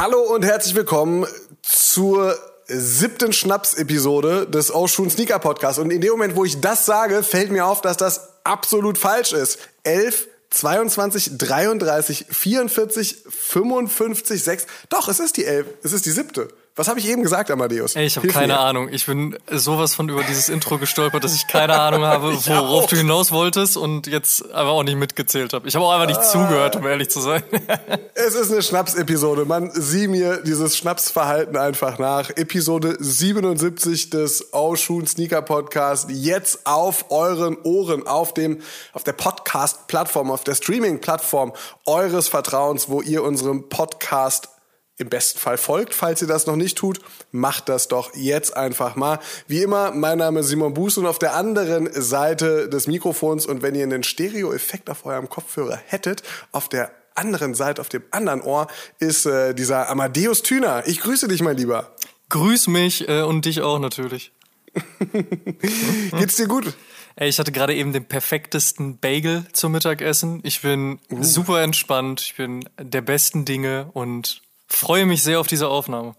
Hallo und herzlich willkommen zur siebten Schnaps-Episode des Ocean Sneaker Podcasts. Und in dem Moment, wo ich das sage, fällt mir auf, dass das absolut falsch ist. 11, 22, 33, 44, 55, 6. Doch, es ist die 11. Es ist die siebte. Was habe ich eben gesagt, Amadeus? Ey, ich habe keine mir. Ahnung. Ich bin sowas von über dieses Intro gestolpert, dass ich keine Ahnung habe, worauf du hinaus wolltest und jetzt einfach auch nicht mitgezählt habe. Ich habe auch einfach nicht ah. zugehört, um ehrlich zu sein. es ist eine Schnaps-Episode. Man, sieh mir dieses Schnapsverhalten einfach nach. Episode 77 des Oshun Sneaker Podcast. Jetzt auf euren Ohren, auf dem, auf der Podcast-Plattform, auf der Streaming-Plattform eures Vertrauens, wo ihr unserem Podcast im besten Fall folgt. Falls ihr das noch nicht tut, macht das doch jetzt einfach mal. Wie immer, mein Name ist Simon Buß und auf der anderen Seite des Mikrofons und wenn ihr einen Stereo-Effekt auf eurem Kopfhörer hättet, auf der anderen Seite, auf dem anderen Ohr, ist äh, dieser Amadeus Thüner. Ich grüße dich, mein Lieber. Grüß mich äh, und dich auch natürlich. Geht's dir gut? Ey, ich hatte gerade eben den perfektesten Bagel zum Mittagessen. Ich bin uh. super entspannt, ich bin der besten Dinge und Freue mich sehr auf diese Aufnahme.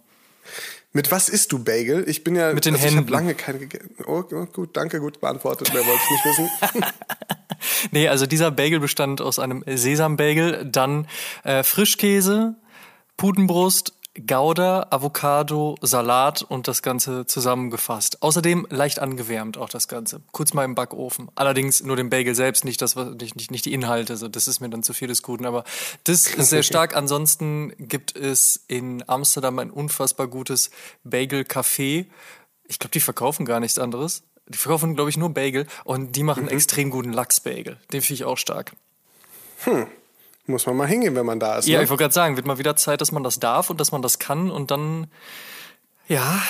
Mit was isst du Bagel? Ich bin ja mit den also Händen. Ich habe lange keine gegessen. Oh, oh, gut, danke, gut beantwortet. Wer wollte es nicht wissen? nee, also dieser Bagel bestand aus einem Sesambagel, dann äh, Frischkäse, Putenbrust, Gouda, Avocado, Salat und das Ganze zusammengefasst. Außerdem leicht angewärmt auch das Ganze. Kurz mal im Backofen. Allerdings nur den Bagel selbst, nicht das, nicht, nicht, nicht die Inhalte. So, das ist mir dann zu viel des Guten. Aber das ist sehr stark. Ansonsten gibt es in Amsterdam ein unfassbar gutes Bagel-Café. Ich glaube, die verkaufen gar nichts anderes. Die verkaufen, glaube ich, nur Bagel und die machen mhm. extrem guten Lachs-Bagel. Den finde ich auch stark. Hm. Muss man mal hingehen, wenn man da ist. Ja, ne? ich wollte gerade sagen, wird mal wieder Zeit, dass man das darf und dass man das kann und dann, ja,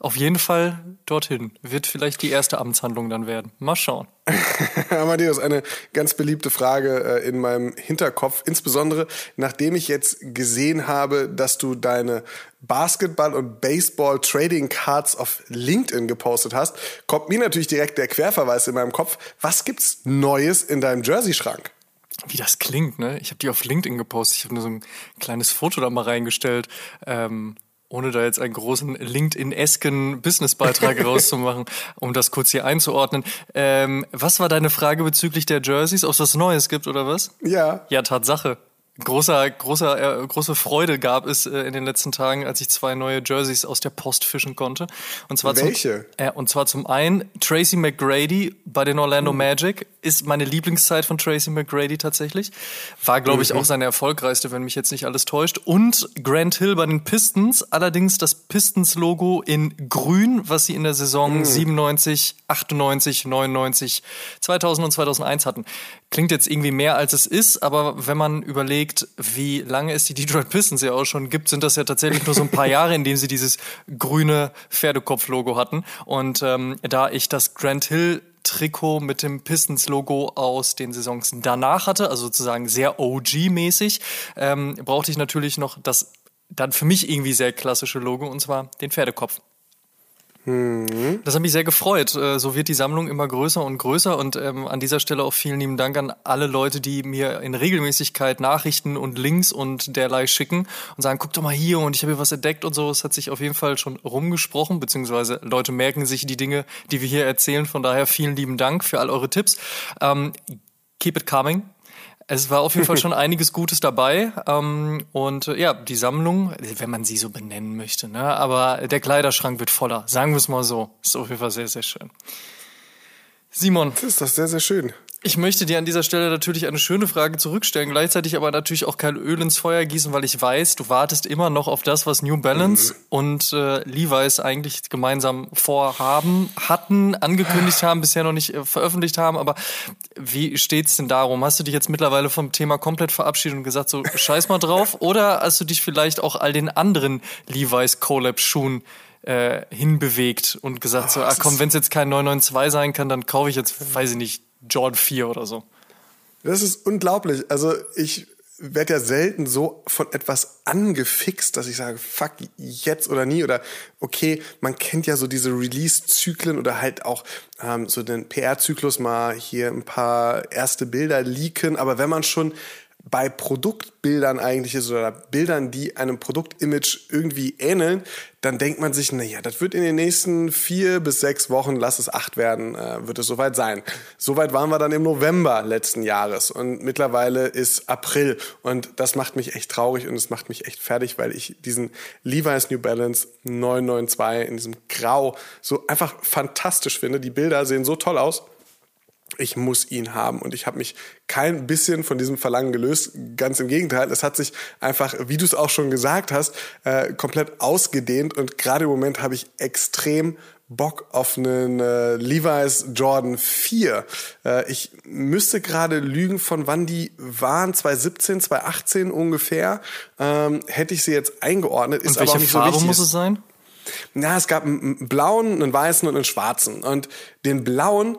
auf jeden Fall dorthin. Wird vielleicht die erste Amtshandlung dann werden. Mal schauen. Amadeus, eine ganz beliebte Frage äh, in meinem Hinterkopf, insbesondere nachdem ich jetzt gesehen habe, dass du deine Basketball- und Baseball-Trading Cards auf LinkedIn gepostet hast, kommt mir natürlich direkt der Querverweis in meinem Kopf. Was gibt's Neues in deinem Jersey-Schrank? Wie das klingt, ne? Ich habe die auf LinkedIn gepostet. Ich habe nur so ein kleines Foto da mal reingestellt, ähm, ohne da jetzt einen großen LinkedIn-esken Businessbeitrag rauszumachen, um das kurz hier einzuordnen. Ähm, was war deine Frage bezüglich der Jerseys, ob es was Neues gibt oder was? Ja. Ja, Tatsache großer, großer, äh, große Freude gab es äh, in den letzten Tagen, als ich zwei neue Jerseys aus der Post fischen konnte. Und zwar Welche? Zum, äh, und zwar zum einen Tracy McGrady bei den Orlando mhm. Magic ist meine Lieblingszeit von Tracy McGrady tatsächlich. War, glaube ich, mhm. auch seine erfolgreichste, wenn mich jetzt nicht alles täuscht. Und Grant Hill bei den Pistons, allerdings das Pistons-Logo in grün, was sie in der Saison mhm. 97, 98, 99, 2000 und 2001 hatten. Klingt jetzt irgendwie mehr als es ist, aber wenn man überlegt, wie lange es die Detroit Pistons ja auch schon gibt, sind das ja tatsächlich nur so ein paar Jahre, in denen sie dieses grüne Pferdekopf-Logo hatten. Und ähm, da ich das Grant Hill Trikot mit dem Pistons-Logo aus den Saisons danach hatte, also sozusagen sehr OG-mäßig, ähm, brauchte ich natürlich noch das dann für mich irgendwie sehr klassische Logo, und zwar den Pferdekopf. Mhm. Das hat mich sehr gefreut. Äh, so wird die Sammlung immer größer und größer und ähm, an dieser Stelle auch vielen lieben Dank an alle Leute, die mir in Regelmäßigkeit Nachrichten und Links und derlei schicken und sagen, guck doch mal hier und ich habe hier was entdeckt und so. Es hat sich auf jeden Fall schon rumgesprochen, beziehungsweise Leute merken sich die Dinge, die wir hier erzählen. Von daher vielen lieben Dank für all eure Tipps. Ähm, keep it coming. Es war auf jeden Fall schon einiges Gutes dabei. Ähm, und äh, ja, die Sammlung, wenn man sie so benennen möchte, ne? aber der Kleiderschrank wird voller. Sagen wir es mal so. Ist auf jeden Fall sehr, sehr schön. Simon. Das ist doch sehr, sehr schön. Ich möchte dir an dieser Stelle natürlich eine schöne Frage zurückstellen, gleichzeitig aber natürlich auch kein Öl ins Feuer gießen, weil ich weiß, du wartest immer noch auf das, was New Balance mhm. und äh, Levi's eigentlich gemeinsam vorhaben, hatten, angekündigt haben, bisher noch nicht äh, veröffentlicht haben. Aber wie steht's denn darum? Hast du dich jetzt mittlerweile vom Thema komplett verabschiedet und gesagt, so scheiß mal drauf? Oder hast du dich vielleicht auch all den anderen Levi's Collab-Schuhen äh, hinbewegt und gesagt, oh, so, ah komm, wenn es jetzt kein 992 sein kann, dann kaufe ich jetzt, weiß ich nicht, John 4 oder so. Das ist unglaublich. Also ich werde ja selten so von etwas angefixt, dass ich sage, fuck, jetzt oder nie. Oder okay, man kennt ja so diese Release-Zyklen oder halt auch ähm, so den PR-Zyklus mal hier ein paar erste Bilder leaken. Aber wenn man schon bei Produktbildern eigentlich ist oder Bildern, die einem Produktimage irgendwie ähneln, dann denkt man sich, naja, das wird in den nächsten vier bis sechs Wochen, lass es acht werden, äh, wird es soweit sein. Soweit waren wir dann im November letzten Jahres und mittlerweile ist April und das macht mich echt traurig und es macht mich echt fertig, weil ich diesen Levi's New Balance 992 in diesem Grau so einfach fantastisch finde. Die Bilder sehen so toll aus ich muss ihn haben. Und ich habe mich kein bisschen von diesem Verlangen gelöst. Ganz im Gegenteil, es hat sich einfach, wie du es auch schon gesagt hast, äh, komplett ausgedehnt. Und gerade im Moment habe ich extrem Bock auf einen äh, Levi's Jordan 4. Äh, ich müsste gerade lügen, von wann die waren, 2017, 2018 ungefähr. Ähm, hätte ich sie jetzt eingeordnet. Ist Und welche aber auch nicht Farbe so muss es sein? Na, es gab einen blauen, einen weißen und einen schwarzen. Und den blauen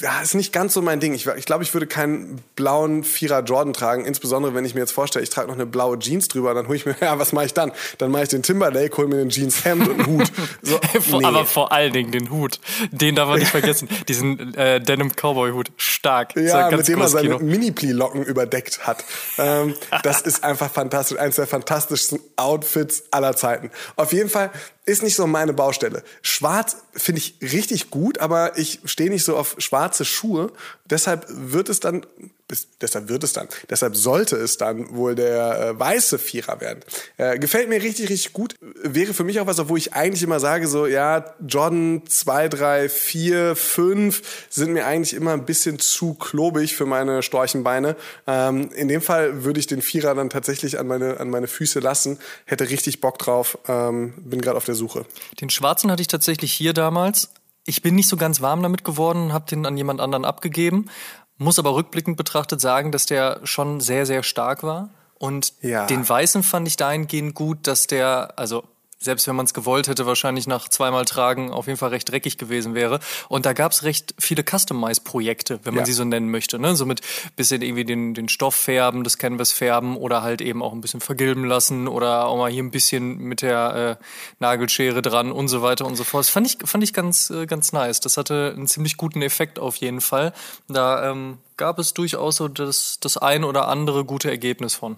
ja, ist nicht ganz so mein Ding. Ich, ich glaube, ich würde keinen blauen Vierer Jordan tragen, insbesondere wenn ich mir jetzt vorstelle, ich trage noch eine blaue Jeans drüber, dann hole ich mir, ja, was mache ich dann? Dann mache ich den Timberlake, hole mir den Jeanshemd und einen Hut. So, nee. Aber vor allen Dingen den Hut. Den darf man nicht vergessen. Diesen äh, Denim Cowboy Hut. Stark. Ja, mit dem er seine Mini-Plee-Locken überdeckt hat. Ähm, das ist einfach fantastisch. Eines der fantastischsten Outfits aller Zeiten. Auf jeden Fall ist nicht so meine Baustelle. Schwarz finde ich richtig gut, aber ich stehe nicht so auf schwarze Schuhe. Deshalb wird es dann bis, deshalb wird es dann, deshalb sollte es dann wohl der äh, weiße Vierer werden. Äh, gefällt mir richtig, richtig gut. Wäre für mich auch was, obwohl ich eigentlich immer sage, so, ja, Jordan 2, 3, 4, 5 sind mir eigentlich immer ein bisschen zu klobig für meine Storchenbeine. Ähm, in dem Fall würde ich den Vierer dann tatsächlich an meine, an meine Füße lassen. Hätte richtig Bock drauf. Ähm, bin gerade auf der Suche. Den schwarzen hatte ich tatsächlich hier damals. Ich bin nicht so ganz warm damit geworden, habe den an jemand anderen abgegeben muss aber rückblickend betrachtet sagen, dass der schon sehr, sehr stark war. Und ja. den Weißen fand ich dahingehend gut, dass der, also selbst wenn man es gewollt hätte, wahrscheinlich nach zweimal Tragen auf jeden Fall recht dreckig gewesen wäre. Und da gab es recht viele Customize-Projekte, wenn man ja. sie so nennen möchte. Ne? So mit bisschen irgendwie den, den Stoff färben, das Canvas färben oder halt eben auch ein bisschen vergilben lassen oder auch mal hier ein bisschen mit der äh, Nagelschere dran und so weiter und so fort. Das fand ich, fand ich ganz, äh, ganz nice. Das hatte einen ziemlich guten Effekt auf jeden Fall. Da ähm, gab es durchaus so das, das ein oder andere gute Ergebnis von.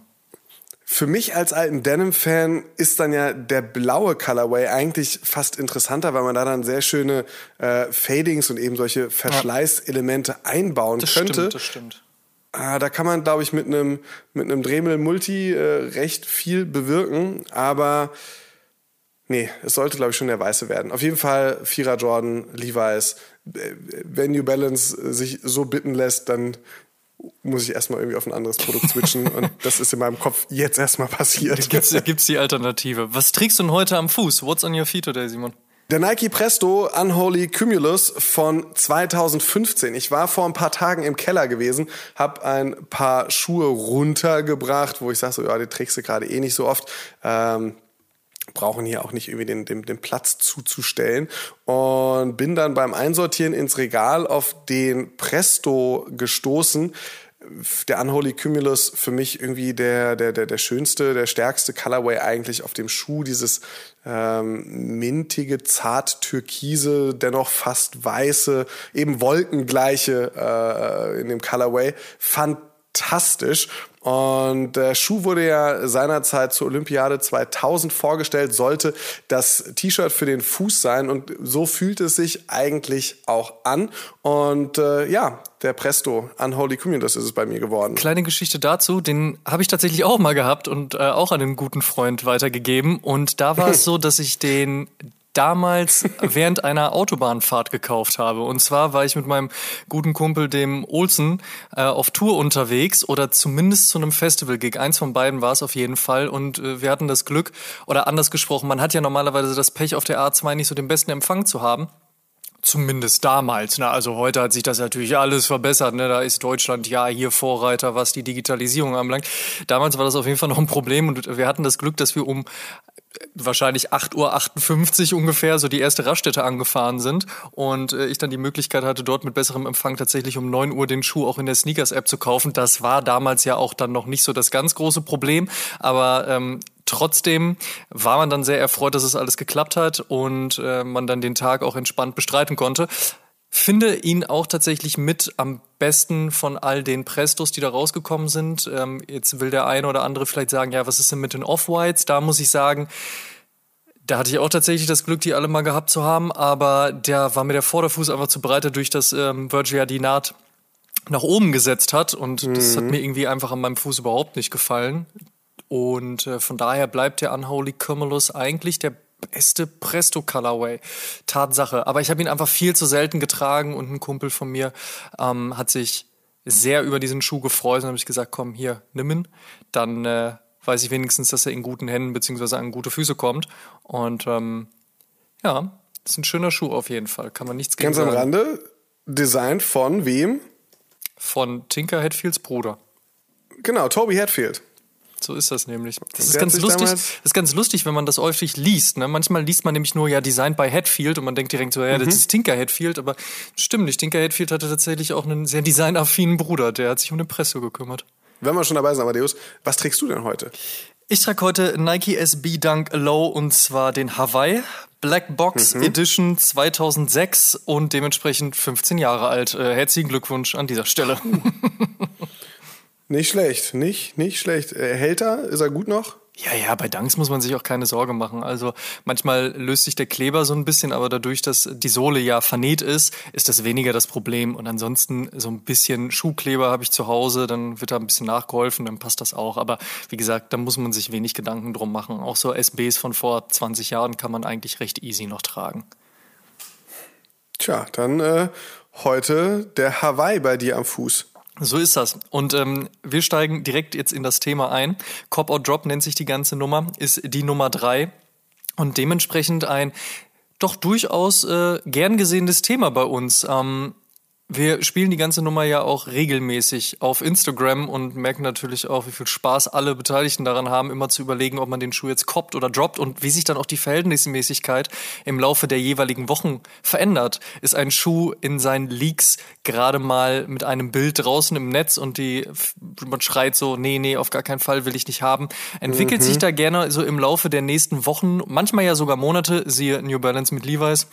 Für mich als alten Denim-Fan ist dann ja der blaue Colorway eigentlich fast interessanter, weil man da dann sehr schöne äh, Fadings und eben solche Verschleißelemente einbauen das könnte. Stimmt, das stimmt. Ah, da kann man, glaube ich, mit einem mit einem Dremel Multi äh, recht viel bewirken, aber nee, es sollte, glaube ich, schon der weiße werden. Auf jeden Fall Vierer Jordan, Levi's. Äh, wenn New Balance sich so bitten lässt, dann muss ich erstmal irgendwie auf ein anderes Produkt switchen und das ist in meinem Kopf jetzt erstmal passiert. Gibt's, gibt's die Alternative. Was trägst du denn heute am Fuß? What's on your feet today, Simon? Der Nike Presto Unholy Cumulus von 2015. Ich war vor ein paar Tagen im Keller gewesen, habe ein paar Schuhe runtergebracht, wo ich sage so, ja, die trägst du gerade eh nicht so oft. Ähm, brauchen hier auch nicht irgendwie den, den, den Platz zuzustellen. Und bin dann beim Einsortieren ins Regal auf den Presto gestoßen. Der Unholy Cumulus für mich irgendwie der, der, der, der schönste, der stärkste Colorway eigentlich auf dem Schuh. Dieses ähm, mintige, zart türkise, dennoch fast weiße, eben wolkengleiche äh, in dem Colorway. Fantastisch. Und der Schuh wurde ja seinerzeit zur Olympiade 2000 vorgestellt, sollte das T-Shirt für den Fuß sein und so fühlt es sich eigentlich auch an. Und äh, ja, der Presto Unholy Cumulus ist es bei mir geworden. Kleine Geschichte dazu, den habe ich tatsächlich auch mal gehabt und äh, auch an einen guten Freund weitergegeben. Und da war es so, dass ich den damals während einer Autobahnfahrt gekauft habe. Und zwar war ich mit meinem guten Kumpel, dem Olsen, äh, auf Tour unterwegs oder zumindest zu einem Festival-Gig. Eins von beiden war es auf jeden Fall. Und äh, wir hatten das Glück, oder anders gesprochen, man hat ja normalerweise das Pech, auf der A2 nicht so den besten Empfang zu haben. Zumindest damals. Ne? Also heute hat sich das natürlich alles verbessert. Ne? Da ist Deutschland ja hier Vorreiter, was die Digitalisierung anbelangt. Damals war das auf jeden Fall noch ein Problem und wir hatten das Glück, dass wir um wahrscheinlich 8.58 Uhr ungefähr so die erste Raststätte angefahren sind und äh, ich dann die Möglichkeit hatte, dort mit besserem Empfang tatsächlich um 9 Uhr den Schuh auch in der Sneakers-App zu kaufen. Das war damals ja auch dann noch nicht so das ganz große Problem, aber ähm, Trotzdem war man dann sehr erfreut, dass es alles geklappt hat und äh, man dann den Tag auch entspannt bestreiten konnte. Finde ihn auch tatsächlich mit am besten von all den Prestos, die da rausgekommen sind. Ähm, jetzt will der eine oder andere vielleicht sagen, ja, was ist denn mit den Off-Whites? Da muss ich sagen, da hatte ich auch tatsächlich das Glück, die alle mal gehabt zu haben, aber der war mir der Vorderfuß einfach zu breit, durch das ähm, die Naht nach oben gesetzt hat und mhm. das hat mhm. mir irgendwie einfach an meinem Fuß überhaupt nicht gefallen. Und äh, von daher bleibt der Unholy Cumulus eigentlich der beste Presto Colorway. Tatsache. Aber ich habe ihn einfach viel zu selten getragen und ein Kumpel von mir ähm, hat sich sehr über diesen Schuh gefreut und habe ich gesagt, komm, hier, nimm ihn. Dann äh, weiß ich wenigstens, dass er in guten Händen beziehungsweise an gute Füße kommt. Und ähm, ja, ist ein schöner Schuh auf jeden Fall. Kann man nichts gegen Ganz sagen. am Rande, Design von wem? Von Tinker Hatfields Bruder. Genau, Toby Hatfield. So ist das nämlich. Das ist ganz lustig. Das ist ganz lustig, wenn man das häufig liest. Ne? Manchmal liest man nämlich nur ja Designed by Hatfield und man denkt direkt so, ja, das mhm. ist Tinker Hatfield, aber stimmt nicht. Tinker Hatfield hatte tatsächlich auch einen sehr designaffinen Bruder, der hat sich um den Presso gekümmert. Wenn wir schon dabei sind, Amadeus, was trägst du denn heute? Ich trage heute Nike SB Dunk Low und zwar den Hawaii Black Box mhm. Edition 2006 und dementsprechend 15 Jahre alt. Äh, herzlichen Glückwunsch an dieser Stelle. Nicht schlecht, nicht, nicht schlecht. Äh, hält er? Ist er gut noch? Ja, ja, bei Dunks muss man sich auch keine Sorge machen. Also manchmal löst sich der Kleber so ein bisschen, aber dadurch, dass die Sohle ja vernäht ist, ist das weniger das Problem. Und ansonsten so ein bisschen Schuhkleber habe ich zu Hause, dann wird da ein bisschen nachgeholfen, dann passt das auch. Aber wie gesagt, da muss man sich wenig Gedanken drum machen. Auch so SBs von vor 20 Jahren kann man eigentlich recht easy noch tragen. Tja, dann äh, heute der Hawaii bei dir am Fuß. So ist das. Und ähm, wir steigen direkt jetzt in das Thema ein. Cop or Drop nennt sich die ganze Nummer, ist die Nummer drei und dementsprechend ein doch durchaus äh, gern gesehenes Thema bei uns. Ähm, wir spielen die ganze Nummer ja auch regelmäßig auf Instagram und merken natürlich auch, wie viel Spaß alle Beteiligten daran haben, immer zu überlegen, ob man den Schuh jetzt koppt oder droppt und wie sich dann auch die Verhältnismäßigkeit im Laufe der jeweiligen Wochen verändert. Ist ein Schuh in seinen Leaks gerade mal mit einem Bild draußen im Netz und die, man schreit so, nee, nee, auf gar keinen Fall will ich nicht haben. Entwickelt mhm. sich da gerne so im Laufe der nächsten Wochen, manchmal ja sogar Monate, siehe New Balance mit Levi's,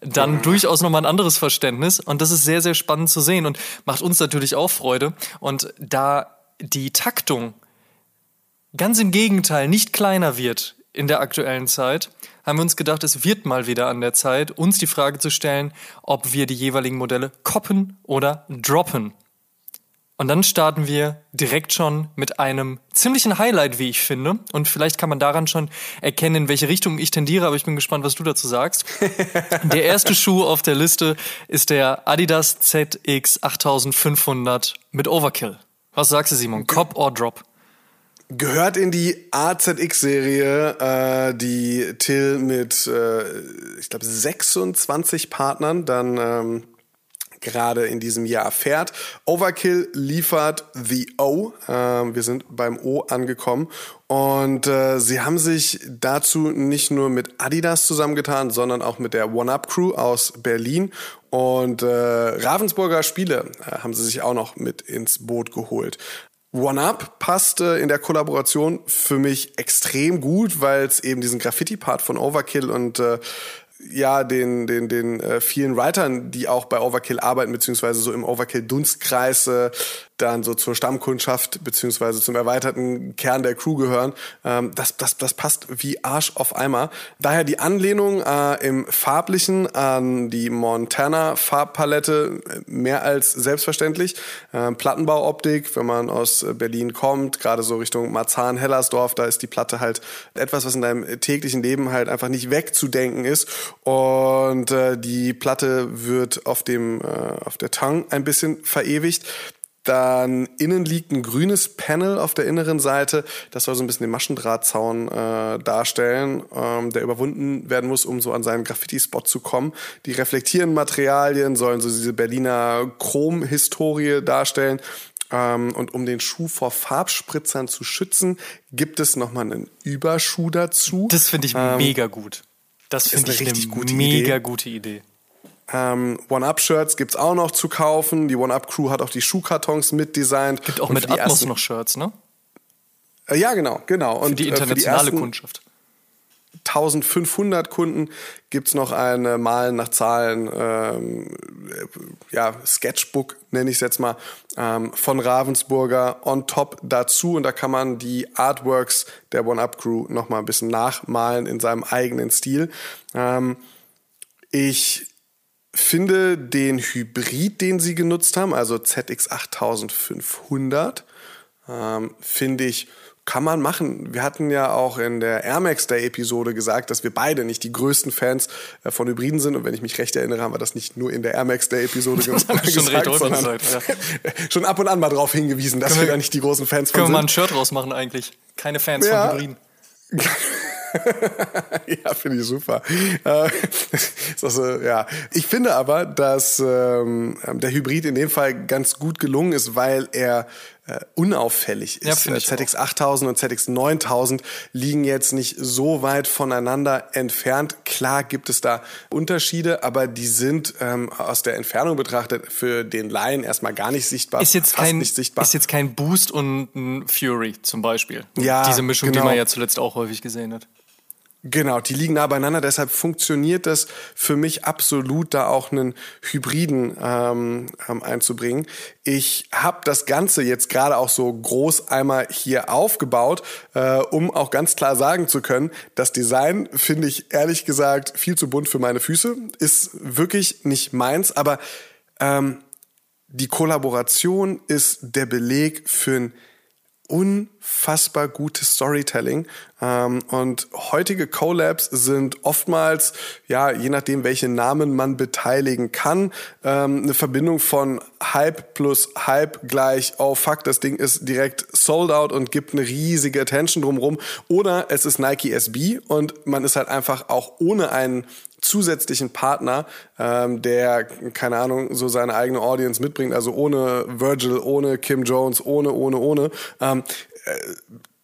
dann mhm. durchaus nochmal ein anderes Verständnis und das ist sehr, sehr spannend zu sehen und macht uns natürlich auch Freude. Und da die Taktung ganz im Gegenteil nicht kleiner wird in der aktuellen Zeit, haben wir uns gedacht, es wird mal wieder an der Zeit, uns die Frage zu stellen, ob wir die jeweiligen Modelle koppen oder droppen. Und dann starten wir direkt schon mit einem ziemlichen Highlight, wie ich finde. Und vielleicht kann man daran schon erkennen, in welche Richtung ich tendiere, aber ich bin gespannt, was du dazu sagst. der erste Schuh auf der Liste ist der Adidas ZX 8500 mit Overkill. Was sagst du, Simon? Cop or Drop? Gehört in die AZX-Serie, äh, die Till mit, äh, ich glaube, 26 Partnern dann ähm, gerade in diesem Jahr fährt. Overkill liefert The O. Äh, wir sind beim O angekommen. Und äh, sie haben sich dazu nicht nur mit Adidas zusammengetan, sondern auch mit der One-Up-Crew aus Berlin. Und äh, Ravensburger Spiele äh, haben sie sich auch noch mit ins Boot geholt. One-Up passt äh, in der Kollaboration für mich extrem gut, weil es eben diesen Graffiti-Part von Overkill und äh, ja den den den äh, vielen Writern, die auch bei Overkill arbeiten beziehungsweise so im Overkill Dunstkreis äh, dann so zur Stammkundschaft beziehungsweise zum erweiterten Kern der Crew gehören. Ähm, das das das passt wie Arsch auf Eimer. Daher die Anlehnung äh, im farblichen an die Montana Farbpalette äh, mehr als selbstverständlich. Äh, Plattenbauoptik, wenn man aus Berlin kommt, gerade so Richtung Marzahn, Hellersdorf, da ist die Platte halt etwas, was in deinem täglichen Leben halt einfach nicht wegzudenken ist. Und äh, die Platte wird auf dem äh, auf der Tongue ein bisschen verewigt. Dann innen liegt ein grünes Panel auf der inneren Seite. Das soll so ein bisschen den Maschendrahtzaun äh, darstellen, ähm, der überwunden werden muss, um so an seinen Graffiti-Spot zu kommen. Die reflektierenden Materialien sollen so diese Berliner Chrom-Historie darstellen. Ähm, und um den Schuh vor Farbspritzern zu schützen, gibt es nochmal einen Überschuh dazu. Das finde ich ähm, mega gut. Das finde ich eine gute mega Idee. gute Idee. Ähm, One-Up-Shirts gibt's auch noch zu kaufen. Die One-Up-Crew hat auch die Schuhkartons mitdesignt. Gibt auch mit Atmos noch Shirts, ne? Äh, ja, genau, genau. Und für die internationale äh, für die Kundschaft. 1500 Kunden gibt's noch ein äh, Malen nach Zahlen, ähm, ja, Sketchbook nenne ich es jetzt mal, ähm, von Ravensburger on top dazu. Und da kann man die Artworks der One-Up-Crew noch mal ein bisschen nachmalen in seinem eigenen Stil. Ähm, ich finde den Hybrid, den sie genutzt haben, also ZX8500, ähm, finde ich, kann man machen. Wir hatten ja auch in der Air Max Day Episode gesagt, dass wir beide nicht die größten Fans äh, von Hybriden sind. Und wenn ich mich recht erinnere, haben wir das nicht nur in der Air Max Day Episode gesagt, schon, gesagt, sondern Zeit, ja. schon ab und an mal darauf hingewiesen, dass wir, wir da nicht die großen Fans von sind. Können wir mal ein Shirt rausmachen eigentlich? Keine Fans ja. von Hybriden. ja, finde ich super. Äh, also, ja. Ich finde aber, dass ähm, der Hybrid in dem Fall ganz gut gelungen ist, weil er äh, unauffällig ist. Ja, äh, ZX 8000 und ZX 9000 liegen jetzt nicht so weit voneinander entfernt. Klar gibt es da Unterschiede, aber die sind ähm, aus der Entfernung betrachtet für den Laien erstmal gar nicht sichtbar. Ist jetzt kein sichtbar. ist jetzt kein Boost und ein Fury zum Beispiel. Ja, diese Mischung, genau. die man ja zuletzt auch häufig gesehen hat. Genau, die liegen nah beieinander, deshalb funktioniert das für mich absolut, da auch einen Hybriden ähm, ähm, einzubringen. Ich habe das Ganze jetzt gerade auch so groß einmal hier aufgebaut, äh, um auch ganz klar sagen zu können, das Design finde ich ehrlich gesagt viel zu bunt für meine Füße, ist wirklich nicht meins, aber ähm, die Kollaboration ist der Beleg für ein unfassbar gutes Storytelling. Ähm, und heutige Collabs sind oftmals, ja, je nachdem, welche Namen man beteiligen kann, ähm, eine Verbindung von Hype plus Hype gleich, oh fuck, das Ding ist direkt sold out und gibt eine riesige Attention drumherum. Oder es ist Nike SB und man ist halt einfach auch ohne einen zusätzlichen Partner, ähm, der, keine Ahnung, so seine eigene Audience mitbringt, also ohne Virgil, ohne Kim Jones, ohne, ohne, ohne, ähm, äh,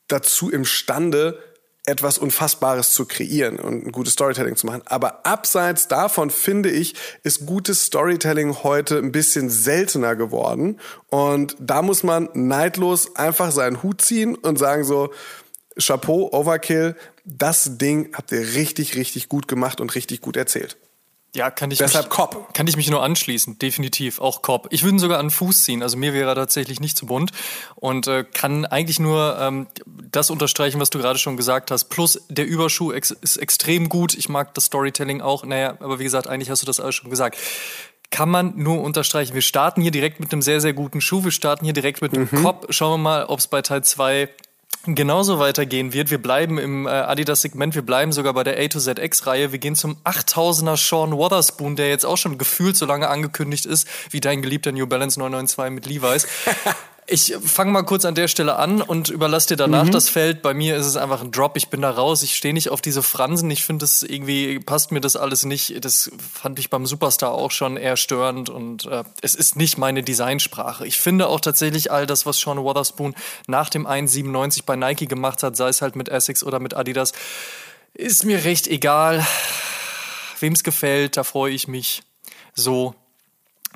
dazu imstande, etwas Unfassbares zu kreieren und ein gutes Storytelling zu machen. Aber abseits davon finde ich, ist gutes Storytelling heute ein bisschen seltener geworden. Und da muss man neidlos einfach seinen Hut ziehen und sagen so, Chapeau, Overkill, das Ding habt ihr richtig, richtig gut gemacht und richtig gut erzählt. Ja, kann ich Deshalb mich, Cop. Kann ich mich nur anschließen, definitiv, auch Cop. Ich würde ihn sogar an Fuß ziehen, also mir wäre er tatsächlich nicht zu bunt und äh, kann eigentlich nur ähm, das unterstreichen, was du gerade schon gesagt hast. Plus der Überschuh ex ist extrem gut, ich mag das Storytelling auch, naja, aber wie gesagt, eigentlich hast du das alles schon gesagt kann man nur unterstreichen. Wir starten hier direkt mit einem sehr, sehr guten Schuh. Wir starten hier direkt mit einem mhm. Cop. Schauen wir mal, ob es bei Teil 2 genauso weitergehen wird. Wir bleiben im äh, Adidas-Segment, wir bleiben sogar bei der A to ZX-Reihe. Wir gehen zum 8000er Sean Wotherspoon, der jetzt auch schon gefühlt so lange angekündigt ist, wie dein geliebter New Balance 992 mit Levi's. Ich fange mal kurz an der Stelle an und überlasse dir danach mhm. das Feld. Bei mir ist es einfach ein Drop. Ich bin da raus. Ich stehe nicht auf diese Fransen. Ich finde, das irgendwie passt mir das alles nicht. Das fand ich beim Superstar auch schon eher störend und äh, es ist nicht meine Designsprache. Ich finde auch tatsächlich all das, was Sean Wotherspoon nach dem 1,97 bei Nike gemacht hat, sei es halt mit Essex oder mit Adidas, ist mir recht egal. Wem es gefällt, da freue ich mich. So.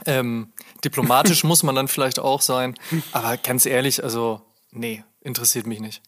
Ähm, Diplomatisch muss man dann vielleicht auch sein. Aber ganz ehrlich, also, nee, interessiert mich nicht.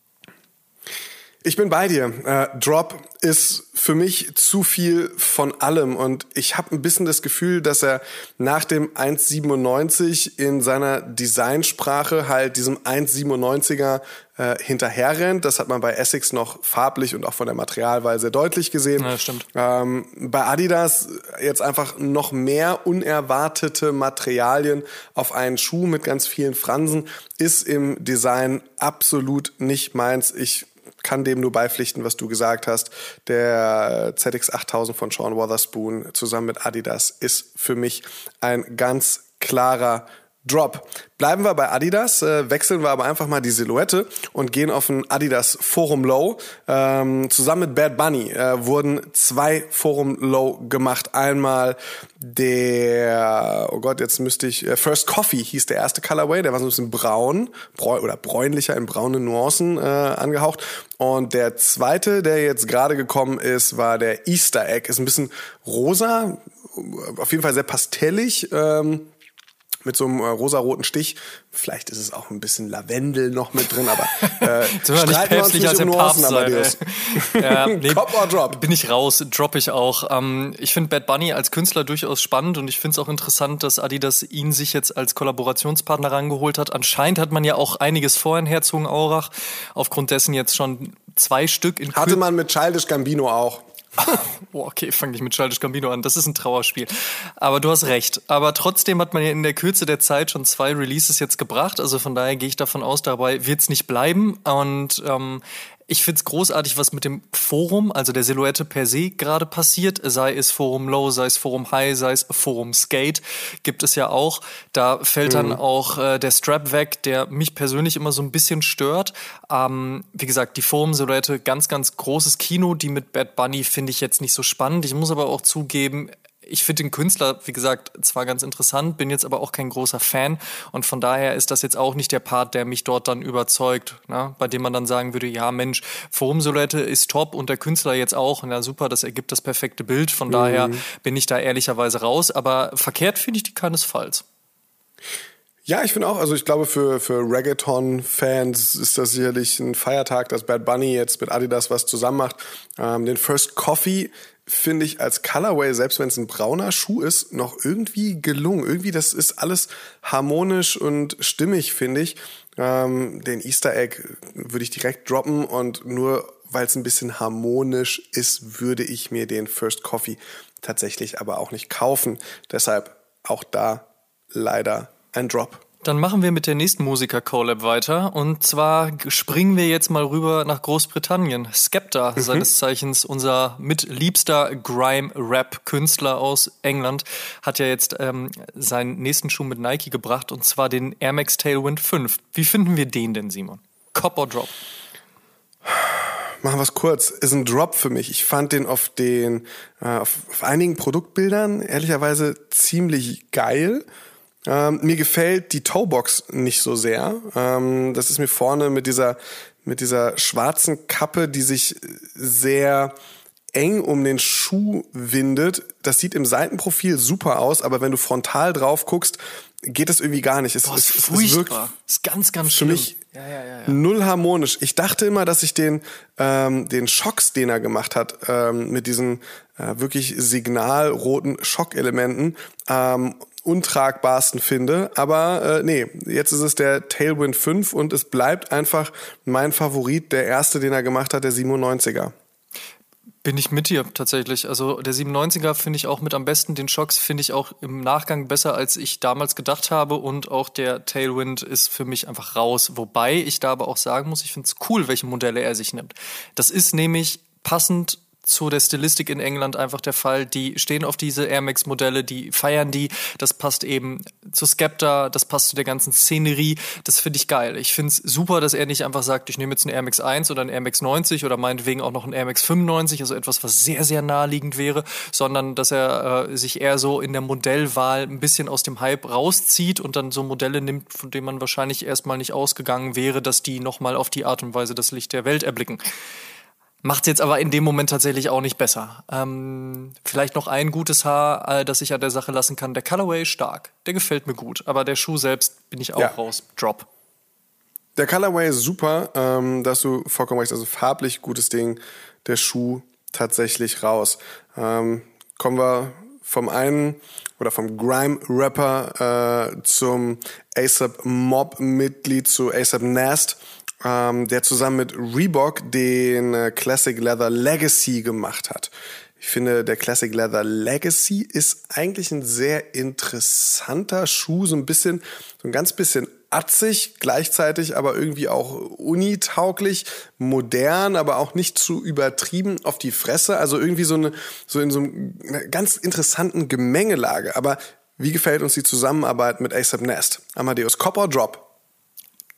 Ich bin bei dir. Äh, Drop ist für mich zu viel von allem und ich habe ein bisschen das Gefühl, dass er nach dem 1,97 in seiner Designsprache halt diesem 1,97er äh, hinterherrennt. Das hat man bei Essex noch farblich und auch von der Materialwahl sehr deutlich gesehen. Ja, stimmt. Ähm, bei Adidas jetzt einfach noch mehr unerwartete Materialien auf einen Schuh mit ganz vielen Fransen ist im Design absolut nicht meins. Ich kann dem nur beipflichten, was du gesagt hast. Der ZX 8000 von Sean Wotherspoon zusammen mit Adidas ist für mich ein ganz klarer Drop. Bleiben wir bei Adidas, äh, wechseln wir aber einfach mal die Silhouette und gehen auf ein Adidas Forum Low. Ähm, zusammen mit Bad Bunny äh, wurden zwei Forum Low gemacht. Einmal der, oh Gott, jetzt müsste ich, äh, First Coffee hieß der erste Colorway, der war so ein bisschen braun bräu oder bräunlicher in braune Nuancen äh, angehaucht. Und der zweite, der jetzt gerade gekommen ist, war der Easter Egg. Ist ein bisschen rosa, auf jeden Fall sehr pastellig. Ähm, mit so einem äh, rosaroten Stich. Vielleicht ist es auch ein bisschen Lavendel noch mit drin, aber äh, streiten wir uns nicht als um Nuancen, Amadeus. ja, nee, Cop or Drop? Bin ich raus, drop ich auch. Ähm, ich finde Bad Bunny als Künstler durchaus spannend und ich finde es auch interessant, dass Adidas ihn sich jetzt als Kollaborationspartner rangeholt hat. Anscheinend hat man ja auch einiges vor in Herzogenaurach, aufgrund dessen jetzt schon zwei Stück in Hatte man mit Childish Gambino auch. Boah, okay, fang nicht mit Childish Gambino an. Das ist ein Trauerspiel. Aber du hast recht. Aber trotzdem hat man ja in der Kürze der Zeit schon zwei Releases jetzt gebracht. Also von daher gehe ich davon aus, dabei wird es nicht bleiben. Und ähm, ich find's großartig, was mit dem Forum, also der Silhouette per se gerade passiert. Sei es Forum Low, sei es Forum High, sei es Forum Skate, gibt es ja auch. Da fällt dann mhm. auch äh, der Strap weg, der mich persönlich immer so ein bisschen stört. Ähm, wie gesagt, die Forum-Silhouette, ganz, ganz großes Kino. Die mit Bad Bunny finde ich jetzt nicht so spannend. Ich muss aber auch zugeben, ich finde den Künstler, wie gesagt, zwar ganz interessant, bin jetzt aber auch kein großer Fan und von daher ist das jetzt auch nicht der Part, der mich dort dann überzeugt, ne? bei dem man dann sagen würde, ja Mensch, Forum-Silhouette ist top und der Künstler jetzt auch, na super, das ergibt das perfekte Bild, von mhm. daher bin ich da ehrlicherweise raus, aber verkehrt finde ich die keinesfalls. Ja, ich finde auch, also ich glaube, für, für Reggaeton-Fans ist das sicherlich ein Feiertag, dass Bad Bunny jetzt mit Adidas was zusammen macht. Ähm, den First Coffee finde ich als Colorway, selbst wenn es ein brauner Schuh ist, noch irgendwie gelungen. Irgendwie, das ist alles harmonisch und stimmig, finde ich. Ähm, den Easter Egg würde ich direkt droppen und nur weil es ein bisschen harmonisch ist, würde ich mir den First Coffee tatsächlich aber auch nicht kaufen. Deshalb auch da leider ein Drop. Dann machen wir mit der nächsten Musiker-Collab weiter. Und zwar springen wir jetzt mal rüber nach Großbritannien. Skepta, mhm. seines Zeichens unser mitliebster Grime-Rap-Künstler aus England, hat ja jetzt ähm, seinen nächsten Schuh mit Nike gebracht, und zwar den Air Max Tailwind 5. Wie finden wir den denn, Simon? Cop or Drop? Machen wir es kurz. Ist ein Drop für mich. Ich fand den auf den, äh, auf, auf einigen Produktbildern ehrlicherweise ziemlich geil. Ähm, mir gefällt die Toebox nicht so sehr. Ähm, das ist mir vorne mit dieser, mit dieser schwarzen Kappe, die sich sehr eng um den Schuh windet. Das sieht im Seitenprofil super aus, aber wenn du frontal drauf guckst, geht das irgendwie gar nicht. Es, Boah, es, es, es wirkt ist ganz, ganz für mich ja, ja, ja, null harmonisch. Ich dachte immer, dass ich den ähm, den Schocks, den er gemacht hat, ähm, mit diesen äh, wirklich signalroten Schockelementen ähm, untragbarsten finde. Aber äh, nee, jetzt ist es der Tailwind 5 und es bleibt einfach mein Favorit, der erste, den er gemacht hat, der 97er. Bin ich mit dir tatsächlich. Also der 97er finde ich auch mit am besten. Den Shocks finde ich auch im Nachgang besser, als ich damals gedacht habe. Und auch der Tailwind ist für mich einfach raus. Wobei ich da aber auch sagen muss, ich finde es cool, welche Modelle er sich nimmt. Das ist nämlich passend zu der Stilistik in England einfach der Fall. Die stehen auf diese Air Max Modelle, die feiern die. Das passt eben zu Skepta, das passt zu der ganzen Szenerie. Das finde ich geil. Ich finde es super, dass er nicht einfach sagt, ich nehme jetzt einen Air Max 1 oder einen Air Max 90 oder meinetwegen auch noch einen Air Max 95, also etwas, was sehr, sehr naheliegend wäre, sondern dass er äh, sich eher so in der Modellwahl ein bisschen aus dem Hype rauszieht und dann so Modelle nimmt, von denen man wahrscheinlich erstmal nicht ausgegangen wäre, dass die nochmal auf die Art und Weise das Licht der Welt erblicken. Macht jetzt aber in dem Moment tatsächlich auch nicht besser. Ähm, vielleicht noch ein gutes Haar, äh, das ich an der Sache lassen kann. Der Colorway ist stark. Der gefällt mir gut. Aber der Schuh selbst bin ich auch ja. raus. Drop. Der Colorway ist super, ähm, dass du vollkommen recht, also farblich gutes Ding, der Schuh tatsächlich raus. Ähm, kommen wir vom einen oder vom Grime-Rapper äh, zum ASAP Mob-Mitglied zu ASAP Nast, ähm, der zusammen mit Reebok den äh, Classic Leather Legacy gemacht hat. Ich finde, der Classic Leather Legacy ist eigentlich ein sehr interessanter Schuh, so ein bisschen, so ein ganz bisschen atzig, gleichzeitig aber irgendwie auch unitauglich, modern, aber auch nicht zu übertrieben auf die Fresse. Also irgendwie so eine, so in so einer ganz interessanten Gemengelage. Aber wie gefällt uns die Zusammenarbeit mit ASAP Nest? Amadeus, Cop or Drop?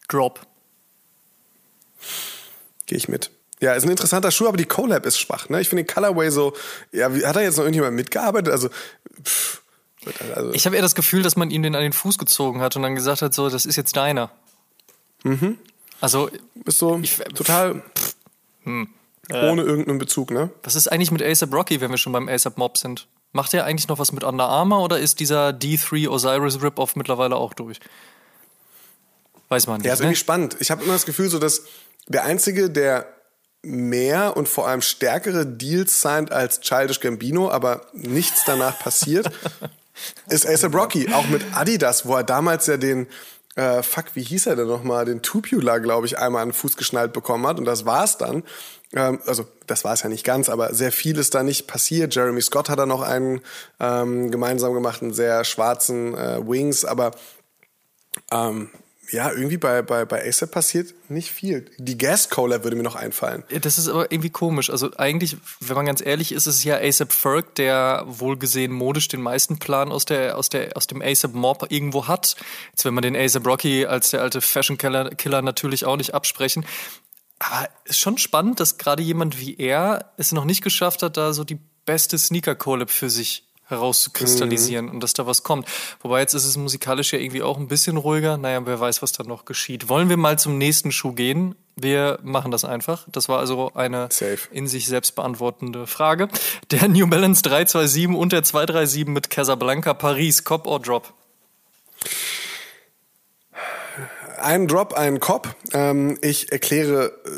Drop. Gehe ich mit. Ja, ist ein interessanter Schuh, aber die Collab ist schwach. Ne? Ich finde den Colorway so, ja, wie, hat da jetzt noch irgendjemand mitgearbeitet? Also, pff, also ich habe eher das Gefühl, dass man ihm den an den Fuß gezogen hat und dann gesagt hat, so, das ist jetzt deiner. Mhm. Also, bist so ich, total pff, hm, ohne äh, irgendeinen Bezug, ne? Was ist eigentlich mit ASAP Rocky, wenn wir schon beim ASAP Mob sind? Macht er eigentlich noch was mit Under Armour oder ist dieser D3 Osiris Rip-Off mittlerweile auch durch? Weiß man nicht. Ja, ist ne? irgendwie spannend. Ich habe immer das Gefühl, so dass der Einzige, der mehr und vor allem stärkere Deals signed als Childish Gambino, aber nichts danach passiert, ist ASAP Rocky. Auch mit Adidas, wo er damals ja den, äh, fuck, wie hieß er denn nochmal, den Tubular, glaube ich, einmal an den Fuß geschnallt bekommen hat und das war's dann. Ähm, also das war es ja nicht ganz, aber sehr viel ist da nicht passiert. Jeremy Scott hat da noch einen ähm, gemeinsam gemacht, einen sehr schwarzen äh, Wings, aber ähm, ja, irgendwie bei, bei, bei ASAP passiert nicht viel. Die Gas Cola würde mir noch einfallen. Das ist aber irgendwie komisch. Also eigentlich, wenn man ganz ehrlich ist, ist es ja ASAP Ferg, der wohlgesehen modisch den meisten Plan aus, der, aus, der, aus dem ASAP Mob irgendwo hat. Jetzt will man den ASAP Rocky als der alte Fashion Killer, Killer natürlich auch nicht absprechen. Aber ist schon spannend, dass gerade jemand wie er es noch nicht geschafft hat, da so die beste Sneaker-Collab für sich herauszukristallisieren mhm. und dass da was kommt. Wobei jetzt ist es musikalisch ja irgendwie auch ein bisschen ruhiger. Naja, wer weiß, was da noch geschieht. Wollen wir mal zum nächsten Schuh gehen? Wir machen das einfach. Das war also eine Safe. in sich selbst beantwortende Frage. Der New Balance 327 und der 237 mit Casablanca Paris, Cop or Drop? Ein Drop, ein Cop. Ähm, ich erkläre äh,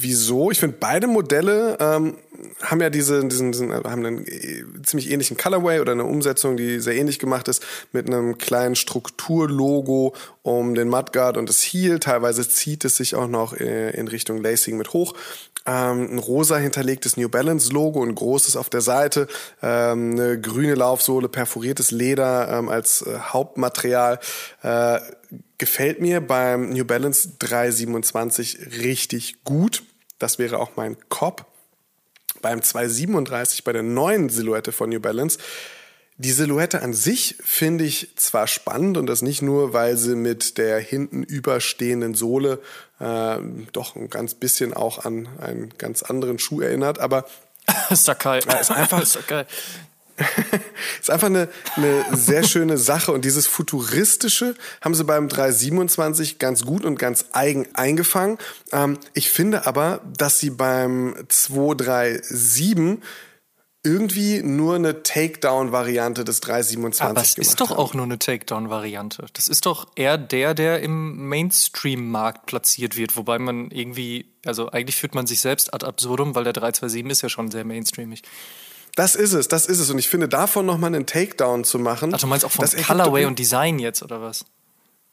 wieso. Ich finde beide Modelle ähm, haben ja diese, diesen, diesen, haben einen äh, ziemlich ähnlichen Colorway oder eine Umsetzung, die sehr ähnlich gemacht ist, mit einem kleinen Strukturlogo um den Mudguard und das Heel. Teilweise zieht es sich auch noch äh, in Richtung Lacing mit hoch. Ähm, ein rosa hinterlegtes New Balance Logo, ein großes auf der Seite, ähm, eine grüne Laufsohle, perforiertes Leder ähm, als äh, Hauptmaterial. Äh, gefällt mir beim New Balance 327 richtig gut. Das wäre auch mein Cop beim 237 bei der neuen Silhouette von New Balance. Die Silhouette an sich finde ich zwar spannend und das nicht nur, weil sie mit der hinten überstehenden Sohle äh, doch ein ganz bisschen auch an einen ganz anderen Schuh erinnert, aber Sakai. ist einfach, Sakai. ist einfach eine, eine sehr schöne Sache und dieses futuristische haben sie beim 327 ganz gut und ganz eigen eingefangen. Ähm, ich finde aber, dass sie beim 237 irgendwie nur eine Takedown-Variante des 327 Aber es ist doch haben. auch nur eine Takedown-Variante. Das ist doch eher der, der im Mainstream-Markt platziert wird, wobei man irgendwie, also eigentlich führt man sich selbst ad absurdum, weil der 327 ist ja schon sehr mainstreamig. Das ist es, das ist es. Und ich finde, davon nochmal einen Takedown zu machen. Ach, du meinst auch vom Colorway und Design jetzt, oder was?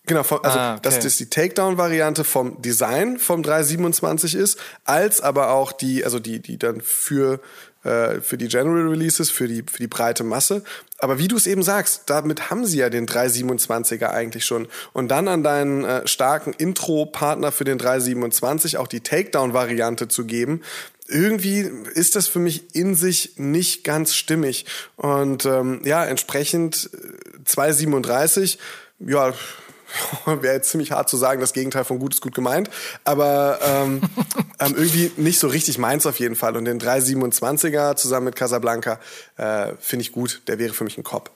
Genau, also ah, okay. dass das die Takedown-Variante vom Design vom 327 ist, als aber auch die, also die, die dann für, äh, für die General Releases, für die, für die breite Masse. Aber wie du es eben sagst, damit haben sie ja den 327er eigentlich schon. Und dann an deinen äh, starken Intro-Partner für den 327 auch die Takedown-Variante zu geben, irgendwie ist das für mich in sich nicht ganz stimmig. Und ähm, ja, entsprechend 237, äh, ja, wäre jetzt ziemlich hart zu sagen, das Gegenteil von gut ist gut gemeint, aber ähm, ähm, irgendwie nicht so richtig meins auf jeden Fall. Und den 327er zusammen mit Casablanca äh, finde ich gut, der wäre für mich ein Kopf.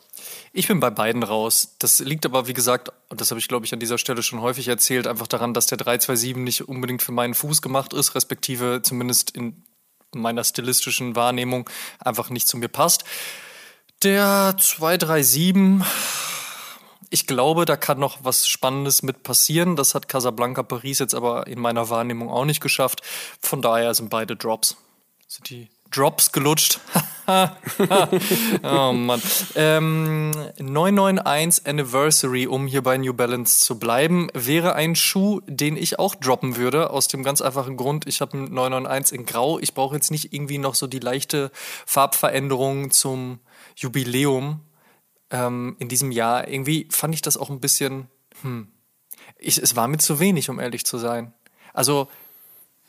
Ich bin bei beiden raus. Das liegt aber, wie gesagt, und das habe ich, glaube ich, an dieser Stelle schon häufig erzählt, einfach daran, dass der 327 nicht unbedingt für meinen Fuß gemacht ist, respektive zumindest in meiner stilistischen Wahrnehmung einfach nicht zu mir passt. Der 237 Ich glaube, da kann noch was Spannendes mit passieren. Das hat Casablanca Paris jetzt aber in meiner Wahrnehmung auch nicht geschafft. Von daher sind beide Drops. Sind die Drops gelutscht? oh Mann. Ähm, 991 Anniversary, um hier bei New Balance zu bleiben, wäre ein Schuh, den ich auch droppen würde. Aus dem ganz einfachen Grund, ich habe einen 991 in Grau. Ich brauche jetzt nicht irgendwie noch so die leichte Farbveränderung zum Jubiläum ähm, in diesem Jahr. Irgendwie fand ich das auch ein bisschen, hm, ich, es war mir zu wenig, um ehrlich zu sein. Also,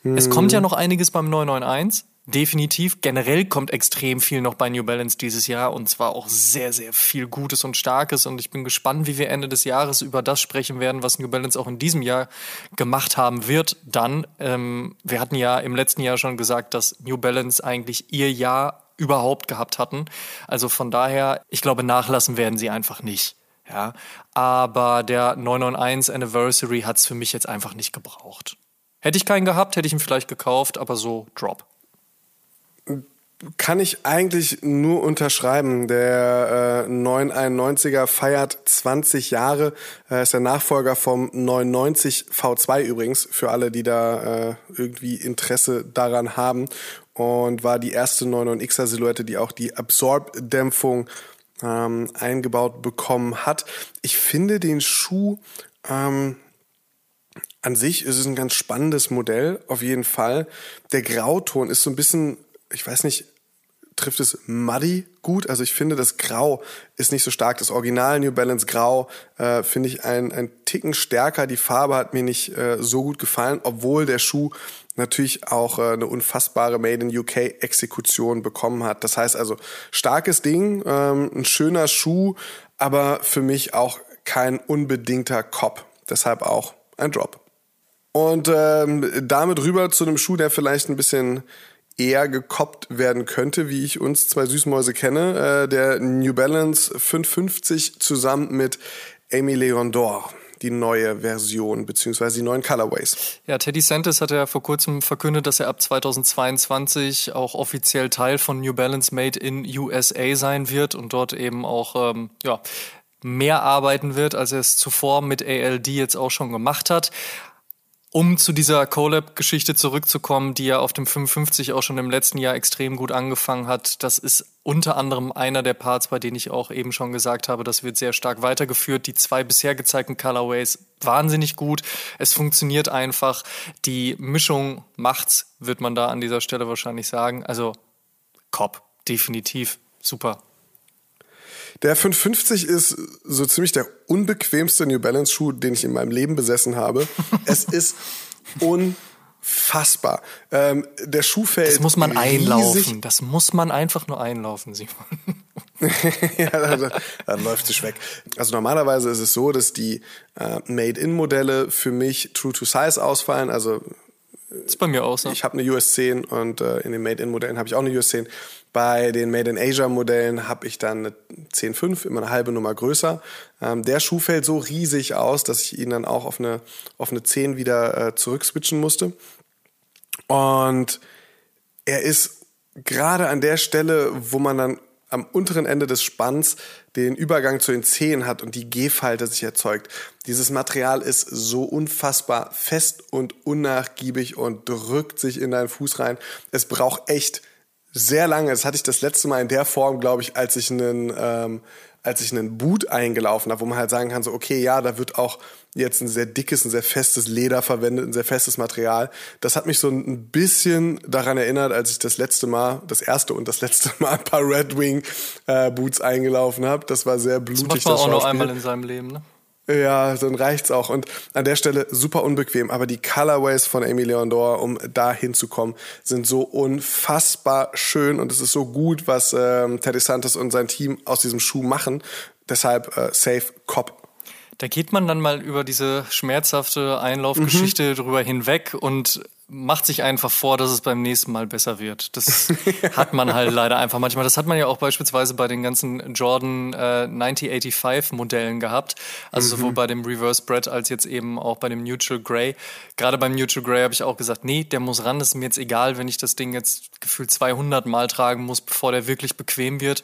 hm. es kommt ja noch einiges beim 991. Definitiv. Generell kommt extrem viel noch bei New Balance dieses Jahr und zwar auch sehr, sehr viel Gutes und Starkes. Und ich bin gespannt, wie wir Ende des Jahres über das sprechen werden, was New Balance auch in diesem Jahr gemacht haben wird. Dann, ähm, wir hatten ja im letzten Jahr schon gesagt, dass New Balance eigentlich ihr Jahr überhaupt gehabt hatten. Also von daher, ich glaube, nachlassen werden sie einfach nicht. Ja, aber der 991 Anniversary hat es für mich jetzt einfach nicht gebraucht. Hätte ich keinen gehabt, hätte ich ihn vielleicht gekauft, aber so Drop kann ich eigentlich nur unterschreiben. Der äh, 991er feiert 20 Jahre, äh, ist der Nachfolger vom 990 V2 übrigens, für alle, die da äh, irgendwie Interesse daran haben. Und war die erste 99er Silhouette, die auch die Absorb-Dämpfung ähm, eingebaut bekommen hat. Ich finde den Schuh ähm, an sich ist es ein ganz spannendes Modell, auf jeden Fall. Der Grauton ist so ein bisschen ich weiß nicht, trifft es muddy gut. Also ich finde, das Grau ist nicht so stark. Das Original New Balance Grau äh, finde ich ein, ein Ticken stärker. Die Farbe hat mir nicht äh, so gut gefallen, obwohl der Schuh natürlich auch äh, eine unfassbare Made in UK Exekution bekommen hat. Das heißt also starkes Ding, ähm, ein schöner Schuh, aber für mich auch kein unbedingter Cop. Deshalb auch ein Drop. Und ähm, damit rüber zu einem Schuh, der vielleicht ein bisschen eher gekoppt werden könnte, wie ich uns zwei Süßmäuse kenne. Äh, der New Balance 550 zusammen mit Amy Leon Dor die neue Version beziehungsweise die neuen Colorways. Ja, Teddy Santis hat ja vor kurzem verkündet, dass er ab 2022 auch offiziell Teil von New Balance Made in USA sein wird und dort eben auch ähm, ja, mehr arbeiten wird, als er es zuvor mit ALD jetzt auch schon gemacht hat. Um zu dieser Colab-Geschichte zurückzukommen, die ja auf dem 55 auch schon im letzten Jahr extrem gut angefangen hat, das ist unter anderem einer der Parts, bei denen ich auch eben schon gesagt habe, das wird sehr stark weitergeführt. Die zwei bisher gezeigten Colorways wahnsinnig gut. Es funktioniert einfach. Die Mischung macht's, wird man da an dieser Stelle wahrscheinlich sagen. Also, Cop, definitiv super. Der 550 ist so ziemlich der unbequemste New Balance Schuh, den ich in meinem Leben besessen habe. es ist unfassbar. Ähm, der Schuh fällt. Das muss man riesig. einlaufen. Das muss man einfach nur einlaufen, Simon. ja, dann, dann läuft es weg. Also normalerweise ist es so, dass die äh, Made-in-Modelle für mich True to Size ausfallen. Also ist bei mir auch so. Ich habe eine US 10 und äh, in den Made-in-Modellen habe ich auch eine US 10. Bei den Made in Asia Modellen habe ich dann eine 10.5, immer eine halbe Nummer größer. Ähm, der Schuh fällt so riesig aus, dass ich ihn dann auch auf eine, auf eine 10 wieder äh, zurückswitchen musste. Und er ist gerade an der Stelle, wo man dann am unteren Ende des Spanns den Übergang zu den Zehen hat und die G-Falte sich erzeugt. Dieses Material ist so unfassbar fest und unnachgiebig und drückt sich in deinen Fuß rein. Es braucht echt sehr lange. Das hatte ich das letzte Mal in der Form, glaube ich, als ich einen, ähm, als ich einen Boot eingelaufen habe, wo man halt sagen kann, so, okay, ja, da wird auch jetzt ein sehr dickes, ein sehr festes Leder verwendet, ein sehr festes Material. Das hat mich so ein bisschen daran erinnert, als ich das letzte Mal, das erste und das letzte Mal ein paar Red Wing äh, Boots eingelaufen habe. Das war sehr blutig. Das macht man auch noch einmal in seinem Leben, ne? Ja, dann reicht's auch. Und an der Stelle super unbequem. Aber die Colorways von Amy Leondor, um da hinzukommen, sind so unfassbar schön. Und es ist so gut, was ähm, Teddy Santos und sein Team aus diesem Schuh machen. Deshalb äh, Safe Cop. Da geht man dann mal über diese schmerzhafte Einlaufgeschichte mhm. drüber hinweg und macht sich einfach vor, dass es beim nächsten Mal besser wird. Das hat man halt leider einfach manchmal. Das hat man ja auch beispielsweise bei den ganzen Jordan äh, 9085 Modellen gehabt. Also mhm. sowohl bei dem Reverse Bread als jetzt eben auch bei dem Neutral Grey. Gerade beim Neutral Grey habe ich auch gesagt, nee, der muss ran. Das ist mir jetzt egal, wenn ich das Ding jetzt gefühlt 200 Mal tragen muss, bevor der wirklich bequem wird.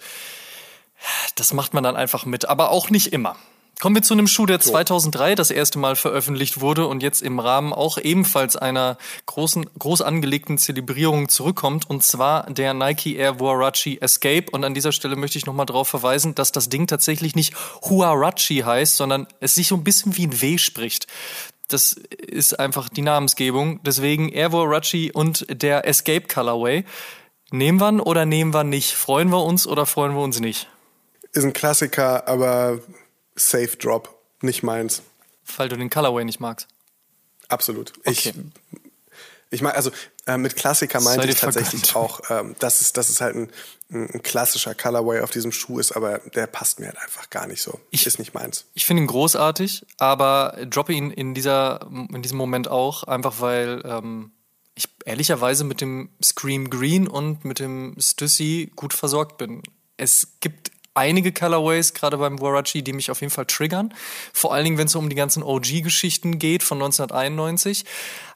Das macht man dann einfach mit. Aber auch nicht immer Kommen wir zu einem Schuh, der 2003 das erste Mal veröffentlicht wurde und jetzt im Rahmen auch ebenfalls einer großen, groß angelegten Zelebrierung zurückkommt, und zwar der Nike Air Huarachi Escape. Und an dieser Stelle möchte ich nochmal darauf verweisen, dass das Ding tatsächlich nicht Huarachi heißt, sondern es sich so ein bisschen wie ein W spricht. Das ist einfach die Namensgebung. Deswegen Air Huarachi und der Escape Colorway. Nehmen wir oder nehmen wir nicht? Freuen wir uns oder freuen wir uns nicht? Ist ein Klassiker, aber Safe Drop, nicht meins. Weil du den Colorway nicht magst. Absolut. Okay. Ich, ich meine, also äh, mit Klassiker meinte ich tatsächlich vergönnt. auch, ähm, dass, es, dass es halt ein, ein klassischer Colorway auf diesem Schuh ist, aber der passt mir halt einfach gar nicht so. Ich, ist nicht meins. Ich finde ihn großartig, aber droppe ihn in, dieser, in diesem Moment auch, einfach weil ähm, ich ehrlicherweise mit dem Scream Green und mit dem Stussy gut versorgt bin. Es gibt einige Colorways, gerade beim Warachi, die mich auf jeden Fall triggern. Vor allen Dingen, wenn es um die ganzen OG-Geschichten geht von 1991.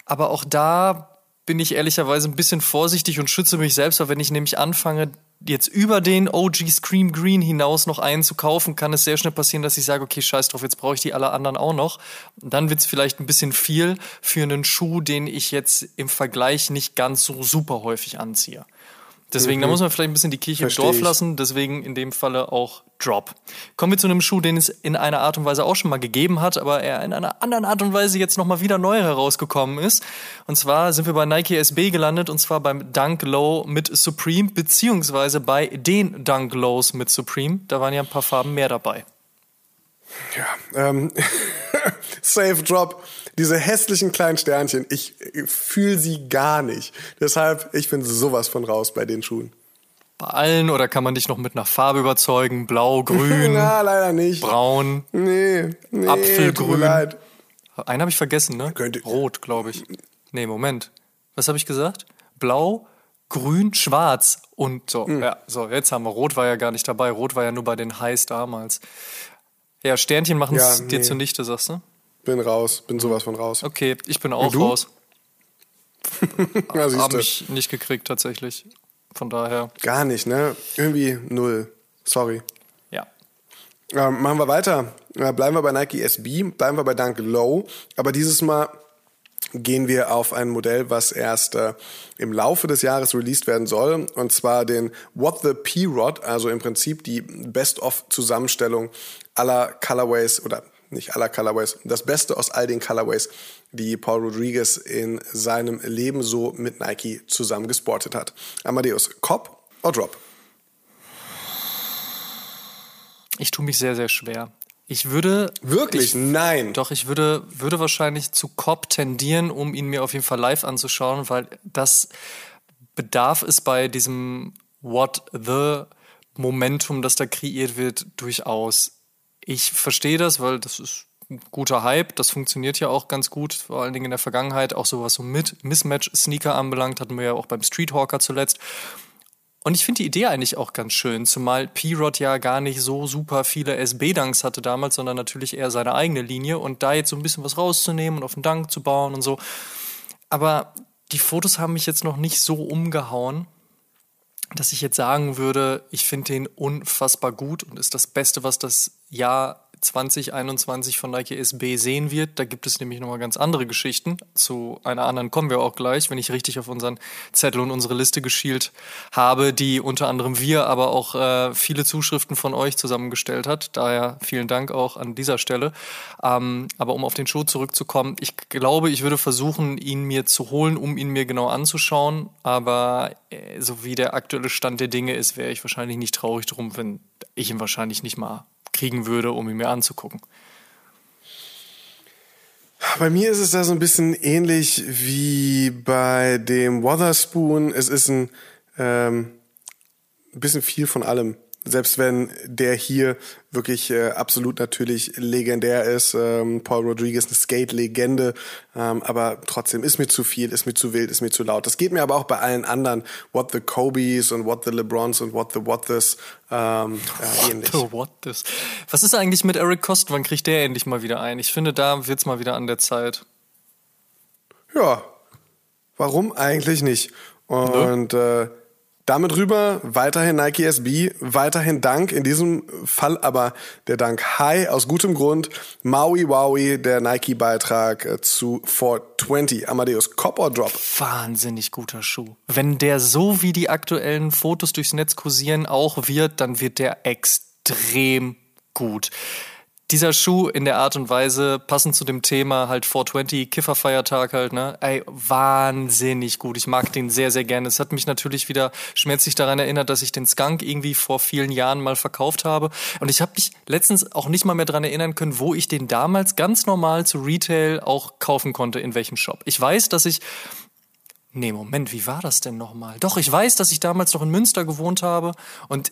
Aber auch da bin ich ehrlicherweise ein bisschen vorsichtig und schütze mich selbst, weil wenn ich nämlich anfange, jetzt über den OG Scream Green hinaus noch einen zu kaufen, kann es sehr schnell passieren, dass ich sage, okay, scheiß drauf, jetzt brauche ich die alle anderen auch noch. Und dann wird es vielleicht ein bisschen viel für einen Schuh, den ich jetzt im Vergleich nicht ganz so super häufig anziehe. Deswegen, mhm. da muss man vielleicht ein bisschen die Kirche Versteh im Dorf lassen. Deswegen in dem Falle auch Drop. Kommen wir zu einem Schuh, den es in einer Art und Weise auch schon mal gegeben hat, aber er in einer anderen Art und Weise jetzt nochmal wieder neu herausgekommen ist. Und zwar sind wir bei Nike SB gelandet und zwar beim Dunk Low mit Supreme, beziehungsweise bei den Dunk Lows mit Supreme. Da waren ja ein paar Farben mehr dabei. Ja, ähm, Safe Drop diese hässlichen kleinen Sternchen, ich fühle sie gar nicht. Deshalb, ich bin sowas von raus bei den Schuhen. Bei allen oder kann man dich noch mit einer Farbe überzeugen? Blau, grün? Na, leider nicht. Braun? Nee, nee Apfelgrün? Einen habe ich vergessen, ne? Könnte. Rot, glaube ich. Nee, Moment. Was habe ich gesagt? Blau, grün, schwarz und so. Mhm. Ja, so, jetzt haben wir. Rot war ja gar nicht dabei. Rot war ja nur bei den Heiß damals. Ja, Sternchen machen es ja, nee. dir zunichte, sagst du? Bin raus, bin sowas von raus. Okay, ich bin auch raus. ja, Habe ich nicht gekriegt tatsächlich. Von daher. Gar nicht, ne? Irgendwie null. Sorry. Ja. Ähm, machen wir weiter. Äh, bleiben wir bei Nike SB, bleiben wir bei Dunk Low. Aber dieses Mal gehen wir auf ein Modell, was erst äh, im Laufe des Jahres released werden soll. Und zwar den What the P-Rod, also im Prinzip die Best-of-Zusammenstellung aller Colorways oder nicht aller Colorways, das Beste aus all den Colorways, die Paul Rodriguez in seinem Leben so mit Nike zusammen gesportet hat. Amadeus, Cop oder Drop? Ich tue mich sehr, sehr schwer. Ich würde. Wirklich? Ich, Nein. Doch, ich würde, würde wahrscheinlich zu Cop tendieren, um ihn mir auf jeden Fall live anzuschauen, weil das bedarf es bei diesem What the Momentum, das da kreiert wird, durchaus. Ich verstehe das, weil das ist ein guter Hype. Das funktioniert ja auch ganz gut, vor allen Dingen in der Vergangenheit. Auch so was so mit Mismatch-Sneaker anbelangt, hatten wir ja auch beim Streethawker zuletzt. Und ich finde die Idee eigentlich auch ganz schön, zumal P-Rod ja gar nicht so super viele SB-Dunks hatte damals, sondern natürlich eher seine eigene Linie und da jetzt so ein bisschen was rauszunehmen und auf den Dunk zu bauen und so. Aber die Fotos haben mich jetzt noch nicht so umgehauen dass ich jetzt sagen würde, ich finde den unfassbar gut und ist das Beste, was das Jahr 2021 von Nike SB sehen wird. Da gibt es nämlich nochmal ganz andere Geschichten. Zu einer anderen kommen wir auch gleich, wenn ich richtig auf unseren Zettel und unsere Liste geschielt habe, die unter anderem wir, aber auch äh, viele Zuschriften von euch zusammengestellt hat. Daher vielen Dank auch an dieser Stelle. Ähm, aber um auf den Show zurückzukommen, ich glaube, ich würde versuchen, ihn mir zu holen, um ihn mir genau anzuschauen. Aber äh, so wie der aktuelle Stand der Dinge ist, wäre ich wahrscheinlich nicht traurig drum, wenn ich ihn wahrscheinlich nicht mal kriegen würde, um ihn mir anzugucken. Bei mir ist es da so ein bisschen ähnlich wie bei dem Wotherspoon. Es ist ein ähm, bisschen viel von allem selbst wenn der hier wirklich äh, absolut natürlich legendär ist, ähm, Paul Rodriguez eine Skate-Legende, ähm, aber trotzdem ist mir zu viel, ist mir zu wild, ist mir zu laut. Das geht mir aber auch bei allen anderen, What the Kobe's und What the LeBrons und What the What this ähm, ja, ähnlich. What the What this. Was ist eigentlich mit Eric Kost? Wann kriegt der endlich mal wieder ein? Ich finde, da wird's mal wieder an der Zeit. Ja, warum eigentlich nicht? Und ne? äh, Damit rüber weiterhin Nike SB, weiterhin Dank, in diesem Fall aber der Dank High aus gutem Grund. Maui Wowie, der Nike-Beitrag äh, zu 420. Amadeus Cop or Drop. Wahnsinnig guter Schuh. Wenn der so wie die aktuellen Fotos durchs Netz kursieren auch wird, dann wird der extrem gut dieser Schuh in der Art und Weise, passend zu dem Thema halt 420, Kifferfeiertag halt, ne? Ey, wahnsinnig gut. Ich mag den sehr, sehr gerne. Es hat mich natürlich wieder schmerzlich daran erinnert, dass ich den Skunk irgendwie vor vielen Jahren mal verkauft habe. Und ich habe mich letztens auch nicht mal mehr daran erinnern können, wo ich den damals ganz normal zu Retail auch kaufen konnte, in welchem Shop. Ich weiß, dass ich Nee, Moment, wie war das denn nochmal? Doch, ich weiß, dass ich damals noch in Münster gewohnt habe und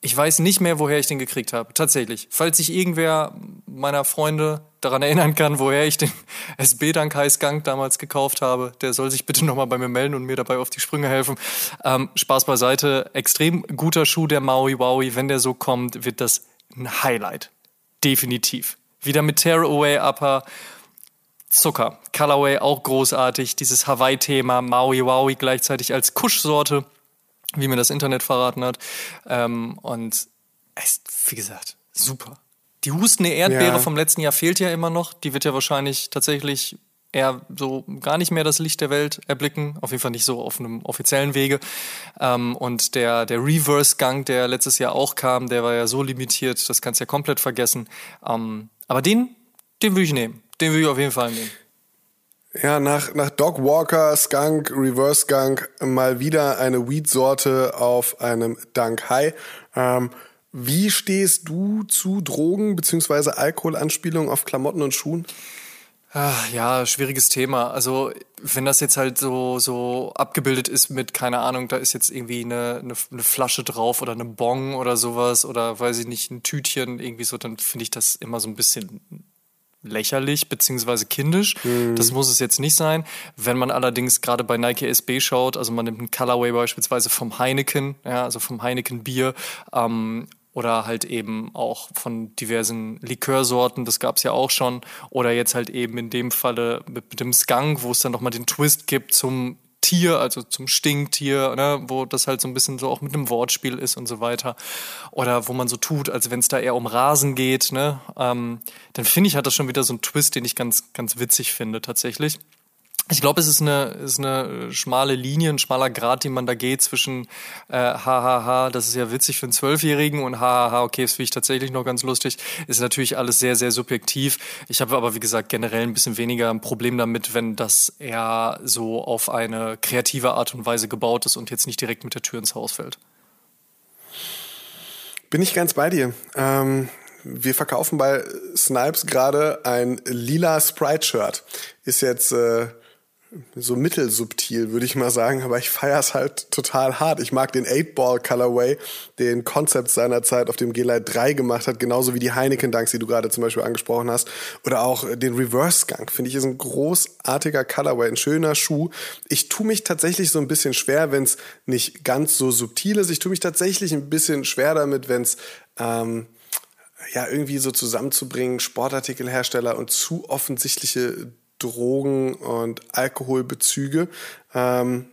ich weiß nicht mehr, woher ich den gekriegt habe. Tatsächlich. Falls sich irgendwer meiner Freunde daran erinnern kann, woher ich den SB Dank Heißgang damals gekauft habe, der soll sich bitte nochmal bei mir melden und mir dabei auf die Sprünge helfen. Ähm, Spaß beiseite. Extrem guter Schuh, der Maui Wowie. Wenn der so kommt, wird das ein Highlight. Definitiv. Wieder mit Tearaway Upper. Zucker. Colorway auch großartig. Dieses Hawaii-Thema. Maui Wowie gleichzeitig als Kuschsorte wie mir das Internet verraten hat. Ähm, und es, wie gesagt, super. Die hustende Erdbeere ja. vom letzten Jahr fehlt ja immer noch. Die wird ja wahrscheinlich tatsächlich eher so gar nicht mehr das Licht der Welt erblicken. Auf jeden Fall nicht so auf einem offiziellen Wege. Ähm, und der, der Reverse-Gang, der letztes Jahr auch kam, der war ja so limitiert, das kannst du ja komplett vergessen. Ähm, aber den, den will ich nehmen. Den will ich auf jeden Fall nehmen. Ja, nach, nach Dog Walker, Skunk, Reverse Skunk mal wieder eine Weed-Sorte auf einem Dunk High. Ähm, wie stehst du zu Drogen bzw. Alkoholanspielungen auf Klamotten und Schuhen? Ach, ja, schwieriges Thema. Also wenn das jetzt halt so so abgebildet ist mit keine Ahnung, da ist jetzt irgendwie eine, eine, eine Flasche drauf oder eine Bong oder sowas oder weiß ich nicht ein Tütchen irgendwie so, dann finde ich das immer so ein bisschen lächerlich beziehungsweise kindisch. Mhm. Das muss es jetzt nicht sein. Wenn man allerdings gerade bei Nike SB schaut, also man nimmt einen Colorway beispielsweise vom Heineken, ja, also vom Heineken Bier, ähm, oder halt eben auch von diversen Likörsorten, das gab's ja auch schon, oder jetzt halt eben in dem Falle mit, mit dem Skunk, wo es dann nochmal den Twist gibt zum Tier, also zum Stinktier, ne, wo das halt so ein bisschen so auch mit einem Wortspiel ist und so weiter. Oder wo man so tut, als wenn es da eher um Rasen geht, ne, ähm, dann finde ich, hat das schon wieder so einen Twist, den ich ganz, ganz witzig finde tatsächlich. Ich glaube, es ist eine, ist eine schmale Linie, ein schmaler Grad, den man da geht zwischen äh, hahaha, das ist ja witzig für einen Zwölfjährigen und hahaha, okay, das finde ich tatsächlich noch ganz lustig. Ist natürlich alles sehr, sehr subjektiv. Ich habe aber, wie gesagt, generell ein bisschen weniger ein Problem damit, wenn das eher so auf eine kreative Art und Weise gebaut ist und jetzt nicht direkt mit der Tür ins Haus fällt. Bin ich ganz bei dir. Ähm wir verkaufen bei Snipes gerade ein lila Sprite-Shirt. Ist jetzt äh, so mittelsubtil, würde ich mal sagen, aber ich feiere es halt total hart. Ich mag den 8-Ball Colorway, den Concept seinerzeit auf dem G-Lite 3 gemacht hat, genauso wie die Heineken Dunks, die du gerade zum Beispiel angesprochen hast, oder auch den Reverse Skunk, finde ich, ist ein großartiger Colorway, ein schöner Schuh. Ich tue mich tatsächlich so ein bisschen schwer, wenn es nicht ganz so subtil ist. Ich tue mich tatsächlich ein bisschen schwer damit, wenn es ähm, ja irgendwie so zusammenzubringen, Sportartikelhersteller und zu offensichtliche Drogen- und Alkoholbezüge. Ähm,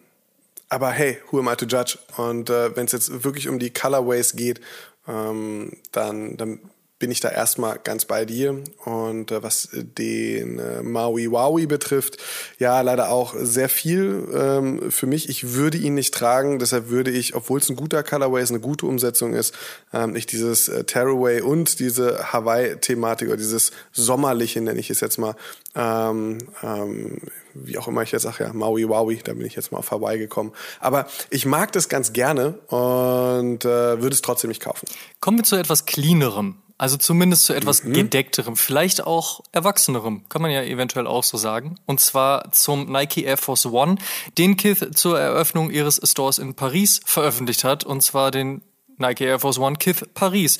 aber hey, who am I to judge? Und äh, wenn es jetzt wirklich um die Colorways geht, ähm, dann, dann bin ich da erstmal ganz bei dir. Und äh, was den äh, Maui Wowie betrifft, ja, leider auch sehr viel ähm, für mich. Ich würde ihn nicht tragen, deshalb würde ich, obwohl es ein guter Colorway ist, eine gute Umsetzung ist, ähm, nicht dieses äh, Tearaway und diese Hawaii-Thematik oder dieses Sommerliche, nenne ich es jetzt mal, ähm, ähm, wie auch immer ich jetzt sage, ja, Maui Wowie, da bin ich jetzt mal auf Hawaii gekommen. Aber ich mag das ganz gerne und äh, würde es trotzdem nicht kaufen. Kommen wir zu etwas cleanerem. Also zumindest zu etwas mhm. gedeckterem, vielleicht auch erwachsenerem, kann man ja eventuell auch so sagen. Und zwar zum Nike Air Force One, den Kith zur Eröffnung ihres Stores in Paris veröffentlicht hat. Und zwar den Nike Air Force One Kith Paris.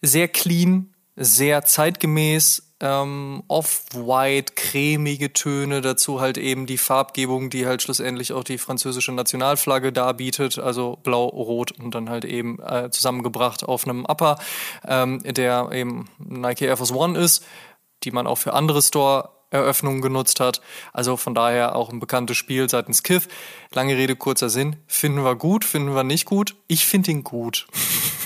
Sehr clean, sehr zeitgemäß, ähm, off-white, cremige Töne, dazu halt eben die Farbgebung, die halt schlussendlich auch die französische Nationalflagge darbietet, also blau, rot und dann halt eben äh, zusammengebracht auf einem Upper, ähm, der eben Nike Air Force One ist, die man auch für andere Store Eröffnungen genutzt hat. Also von daher auch ein bekanntes Spiel seitens Kith. Lange Rede, kurzer Sinn. Finden wir gut, finden wir nicht gut? Ich finde ihn gut.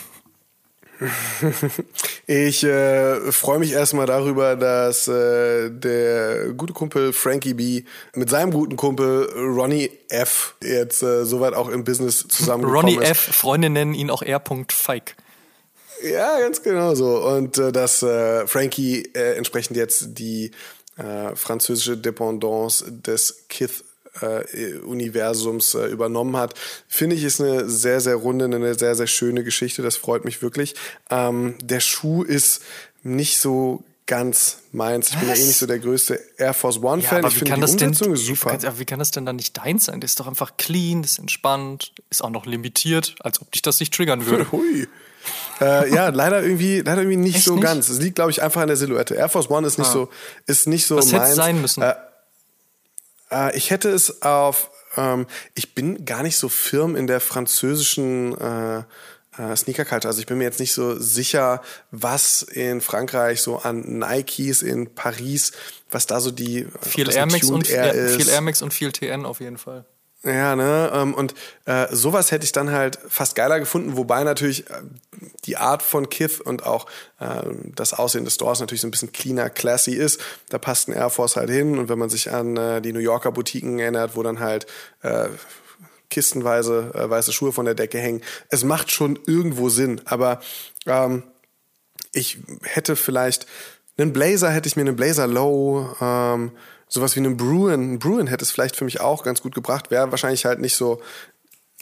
Ich äh, freue mich erstmal darüber, dass äh, der gute Kumpel Frankie B mit seinem guten Kumpel Ronnie F jetzt äh, soweit auch im Business zusammengekommen Ronnie ist. F. Freunde nennen ihn auch R. Feig. Ja, ganz genau so. Und äh, dass äh, Frankie äh, entsprechend jetzt die äh, französische Dependance des Kith Universums äh, übernommen hat, finde ich ist eine sehr, sehr runde, eine sehr, sehr schöne Geschichte. Das freut mich wirklich. Ähm, der Schuh ist nicht so ganz meins. Ich bin ja eh nicht so der größte Air Force One Fan. aber ich finde kann die das denn, Umsetzung ist super. Wie, wie kann das denn dann nicht deins sein? Das ist doch einfach clean, das ist entspannt, ist auch noch limitiert, als ob dich das nicht triggern würde. Hui. Äh, ja, leider irgendwie, leider irgendwie nicht Echt so nicht? ganz. Es liegt, glaube ich, einfach an der Silhouette. Air Force One ist nicht Ah. so, ist nicht so Was hätte meins. es sein müssen? Äh, äh, ich hätte es auf, ähm, ich bin gar nicht so firm in der französischen äh, äh, Sneaker-Culture. Also ich bin mir jetzt nicht so sicher, was in Frankreich so an Nikes in Paris, was da so die ob viel Air Max und Air viel Air Max und viel TN auf jeden Fall. Ja, ne? ähm, Und äh, sowas hätte ich dann halt fast geiler gefunden, wobei natürlich äh, die Art von Kith und auch äh, das Aussehen des Stores natürlich so ein bisschen cleaner, classy ist. Da passt ein Air Force halt hin. Und wenn man sich an äh, die New Yorker Boutiquen erinnert, wo dann halt äh, kistenweise äh, weiße Schuhe von der Decke hängen, es macht schon irgendwo Sinn. Aber ähm, ich hätte vielleicht einen Blazer, hätte ich mir einen Blazer Low, ähm, sowas wie einen Bruin. Ein Bruin hätte es vielleicht für mich auch ganz gut gebracht. Wäre wahrscheinlich halt nicht so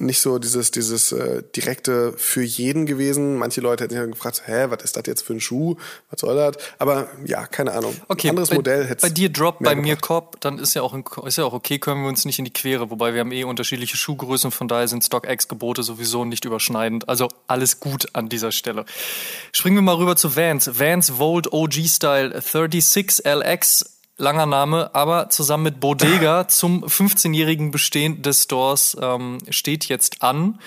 nicht so dieses dieses äh, direkte für jeden gewesen. Manche Leute hätten sich dann gefragt, hä, was ist das jetzt für ein Schuh? Was soll das? Aber ja, keine Ahnung. Okay, ein anderes bei, Modell hätte bei dir Drop, bei mir. Cop, dann ist ja auch in, ist ja auch okay, können wir uns nicht in die Quere, wobei wir haben eh unterschiedliche Schuhgrößen, von daher sind StockX-Gebote sowieso nicht überschneidend. Also alles gut an dieser Stelle. Springen wir mal rüber zu Vans. Vans Volt OG Style 36 LX. Langer Name, aber zusammen mit Bodega zum 15-jährigen Bestehen des Stores ähm, steht jetzt an.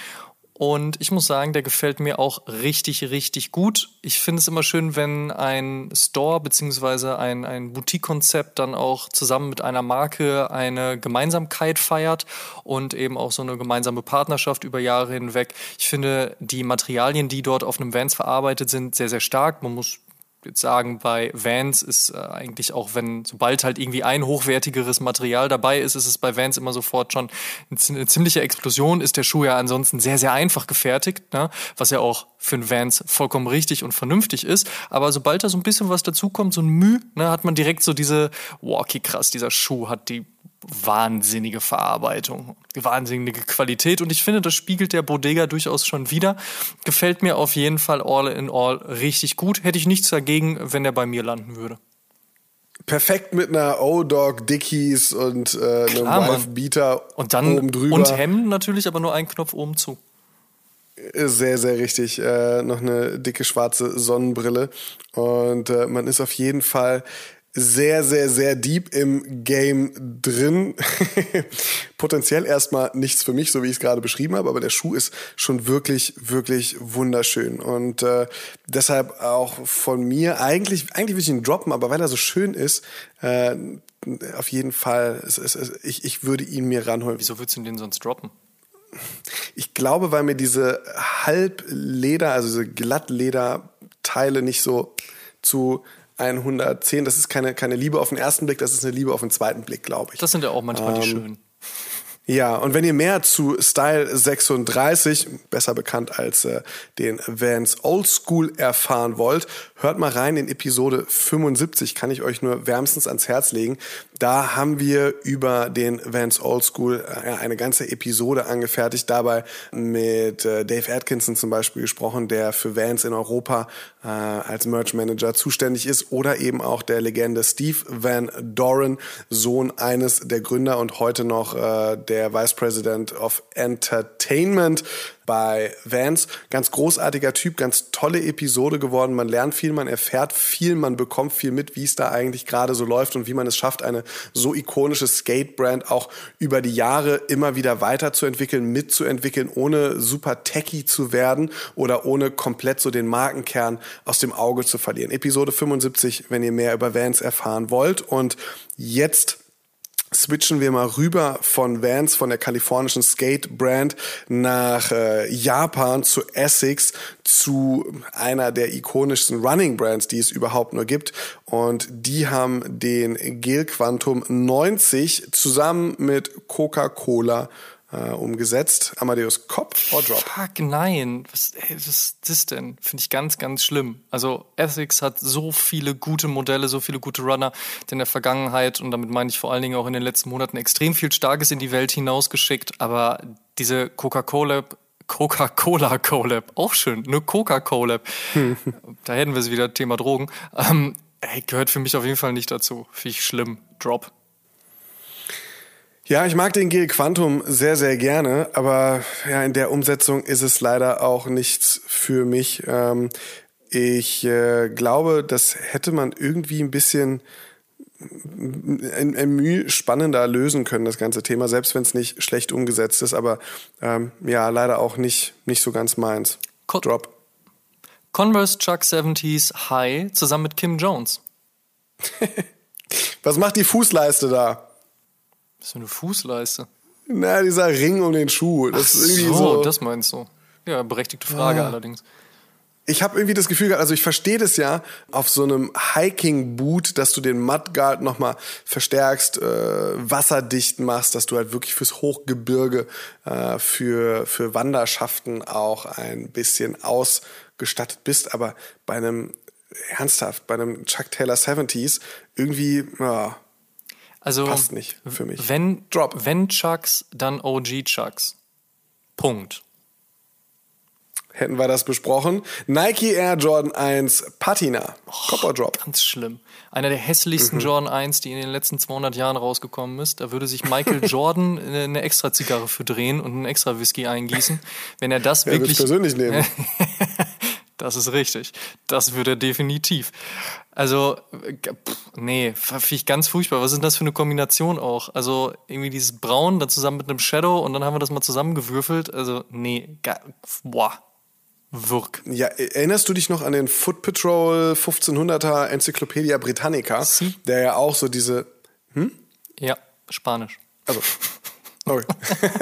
Und ich muss sagen, der gefällt mir auch richtig, richtig gut. Ich finde es immer schön, wenn ein Store beziehungsweise ein, ein Boutique-Konzept dann auch zusammen mit einer Marke eine Gemeinsamkeit feiert und eben auch so eine gemeinsame Partnerschaft über Jahre hinweg. Ich finde, die Materialien, die dort auf einem Vans verarbeitet sind, sehr, sehr stark. Man muss jetzt sagen, bei Vans ist äh, eigentlich auch, wenn sobald halt irgendwie ein hochwertigeres Material dabei ist, ist es bei Vans immer sofort schon eine zi- eine ziemliche Explosion. Ist der Schuh ja ansonsten sehr, sehr einfach gefertigt, ne? was ja auch für einen Vans vollkommen richtig und vernünftig ist. Aber sobald da so ein bisschen was dazukommt, so ein Müh, ne, hat man direkt so diese, wow, okay, krass, dieser Schuh hat die wahnsinnige Verarbeitung, wahnsinnige Qualität und ich finde, das spiegelt der Bodega durchaus schon wieder. Gefällt mir auf jeden Fall all in all richtig gut. Hätte ich nichts dagegen, wenn er bei mir landen würde. Perfekt mit einer O-Dog Dickies und äh, einem Klar, Mann. Wife Beater Und dann oben drüber. und Hemden natürlich, aber nur ein Knopf oben zu. Sehr, sehr richtig. Äh, noch eine dicke schwarze Sonnenbrille. Und äh, man ist auf jeden Fall sehr, sehr, sehr deep im Game drin. Potenziell erstmal nichts für mich, so wie ich es gerade beschrieben habe, aber der Schuh ist schon wirklich, wirklich wunderschön. Und äh, deshalb auch von mir, eigentlich, eigentlich will ich ihn droppen, aber weil er so schön ist, äh, auf jeden Fall, es, es, es, ich, ich würde ihn mir ranholen. Wieso würdest du den sonst droppen? Ich glaube, weil mir diese Halbleder, also diese Glattlederteile nicht so zu 110, das ist keine, keine Liebe auf den ersten Blick, das ist eine Liebe auf den zweiten Blick, glaube ich. Das sind ja auch manchmal die Ähm, schönen. Ja, und wenn ihr mehr zu Style 36, besser bekannt als äh, den Vans Old School erfahren wollt, hört mal rein in Episode 75, kann ich euch nur wärmstens ans Herz legen. Da haben wir über den Vans Old School äh, eine ganze Episode angefertigt, dabei mit äh, Dave Atkinson zum Beispiel gesprochen, der für Vans in Europa äh, als Merch Manager zuständig ist, oder eben auch der Legende Steve Van Doren, Sohn eines der Gründer und heute noch der Vice President of Entertainment bei Vans. Ganz großartiger Typ, ganz tolle Episode geworden. Man lernt viel, man erfährt viel, man bekommt viel mit, wie es da eigentlich gerade so läuft und wie man es schafft, eine so ikonische Skate-Brand auch über die Jahre immer wieder weiterzuentwickeln, mitzuentwickeln, ohne super techy zu werden oder ohne komplett so den Markenkern aus dem Auge zu verlieren. Episode 75, wenn ihr mehr über Vans erfahren wollt. Und jetzt switchen wir mal rüber von Vans, von der kalifornischen Skate-Brand nach äh, Japan zu Essex, zu einer der ikonischsten Running-Brands, die es überhaupt nur gibt. Und die haben den Gel Quantum 90 zusammen mit Coca-Cola äh, umgesetzt. Amadeus Cop or Drop? Fuck, nein. Was, ey, was ist das denn? Finde ich ganz, ganz schlimm. Also Ethics hat so viele gute Modelle, so viele gute Runner in der Vergangenheit und damit meine ich vor allen Dingen auch in den letzten Monaten extrem viel Starkes in die Welt hinausgeschickt. Aber diese Coca-Cola Coca-Cola Collab, auch schön, eine Coca-Cola. da hätten wir es wieder, Thema Drogen. Ähm, ey, gehört für mich auf jeden Fall nicht dazu. Finde ich schlimm. Drop. Ja, ich mag den Gel Quantum sehr, sehr gerne, aber ja, in der Umsetzung ist es leider auch nichts für mich. Ähm, ich äh, glaube, das hätte man irgendwie ein bisschen ein, ein Mühe spannender lösen können, das ganze Thema, selbst wenn es nicht schlecht umgesetzt ist, aber ähm, ja, leider auch nicht, nicht so ganz meins. Co Drop. Converse Chuck 70s High zusammen mit Kim Jones. Was macht die Fußleiste da? Ist für eine Fußleiste? Na, dieser Ring um den Schuh. Das Ach ist irgendwie so, so. das meinst du. Ja, berechtigte Frage Ah. allerdings. Ich habe irgendwie das Gefühl gehabt, also ich verstehe das ja auf so einem Hiking-Boot, dass du den Mudguard nochmal verstärkst, äh, wasserdicht machst, dass du halt wirklich fürs Hochgebirge, äh, für, für Wanderschaften auch ein bisschen ausgestattet bist. Aber bei einem, ernsthaft, bei einem Chuck Taylor 70s, irgendwie, ja, Also Passt nicht für mich. Wenn, Drop. wenn Chucks, dann OG Chucks. Punkt. hätten wir das besprochen. Nike Air Jordan 1 Patina. Copper Drop. Ganz schlimm. Einer der hässlichsten Mhm. Jordan 1, die in den letzten 200 Jahren rausgekommen ist. Da würde sich Michael Jordan eine extra Zigarre für drehen und einen extra Whisky eingießen. Wenn er das Er wirklich. persönlich nehmen. Das ist richtig. Das würde er definitiv. Also, äh, pff, nee, finde ich ganz furchtbar. Was ist denn das für eine Kombination auch? Also, irgendwie dieses Braun, dann zusammen mit einem Shadow und dann haben wir das mal zusammengewürfelt. Also, nee, boah, Wirk. Ja, erinnerst du dich noch an den Foot Patrol 1500er Enzyklopädia Britannica, Sie? der ja auch so diese, Ja, Spanisch. also, sorry,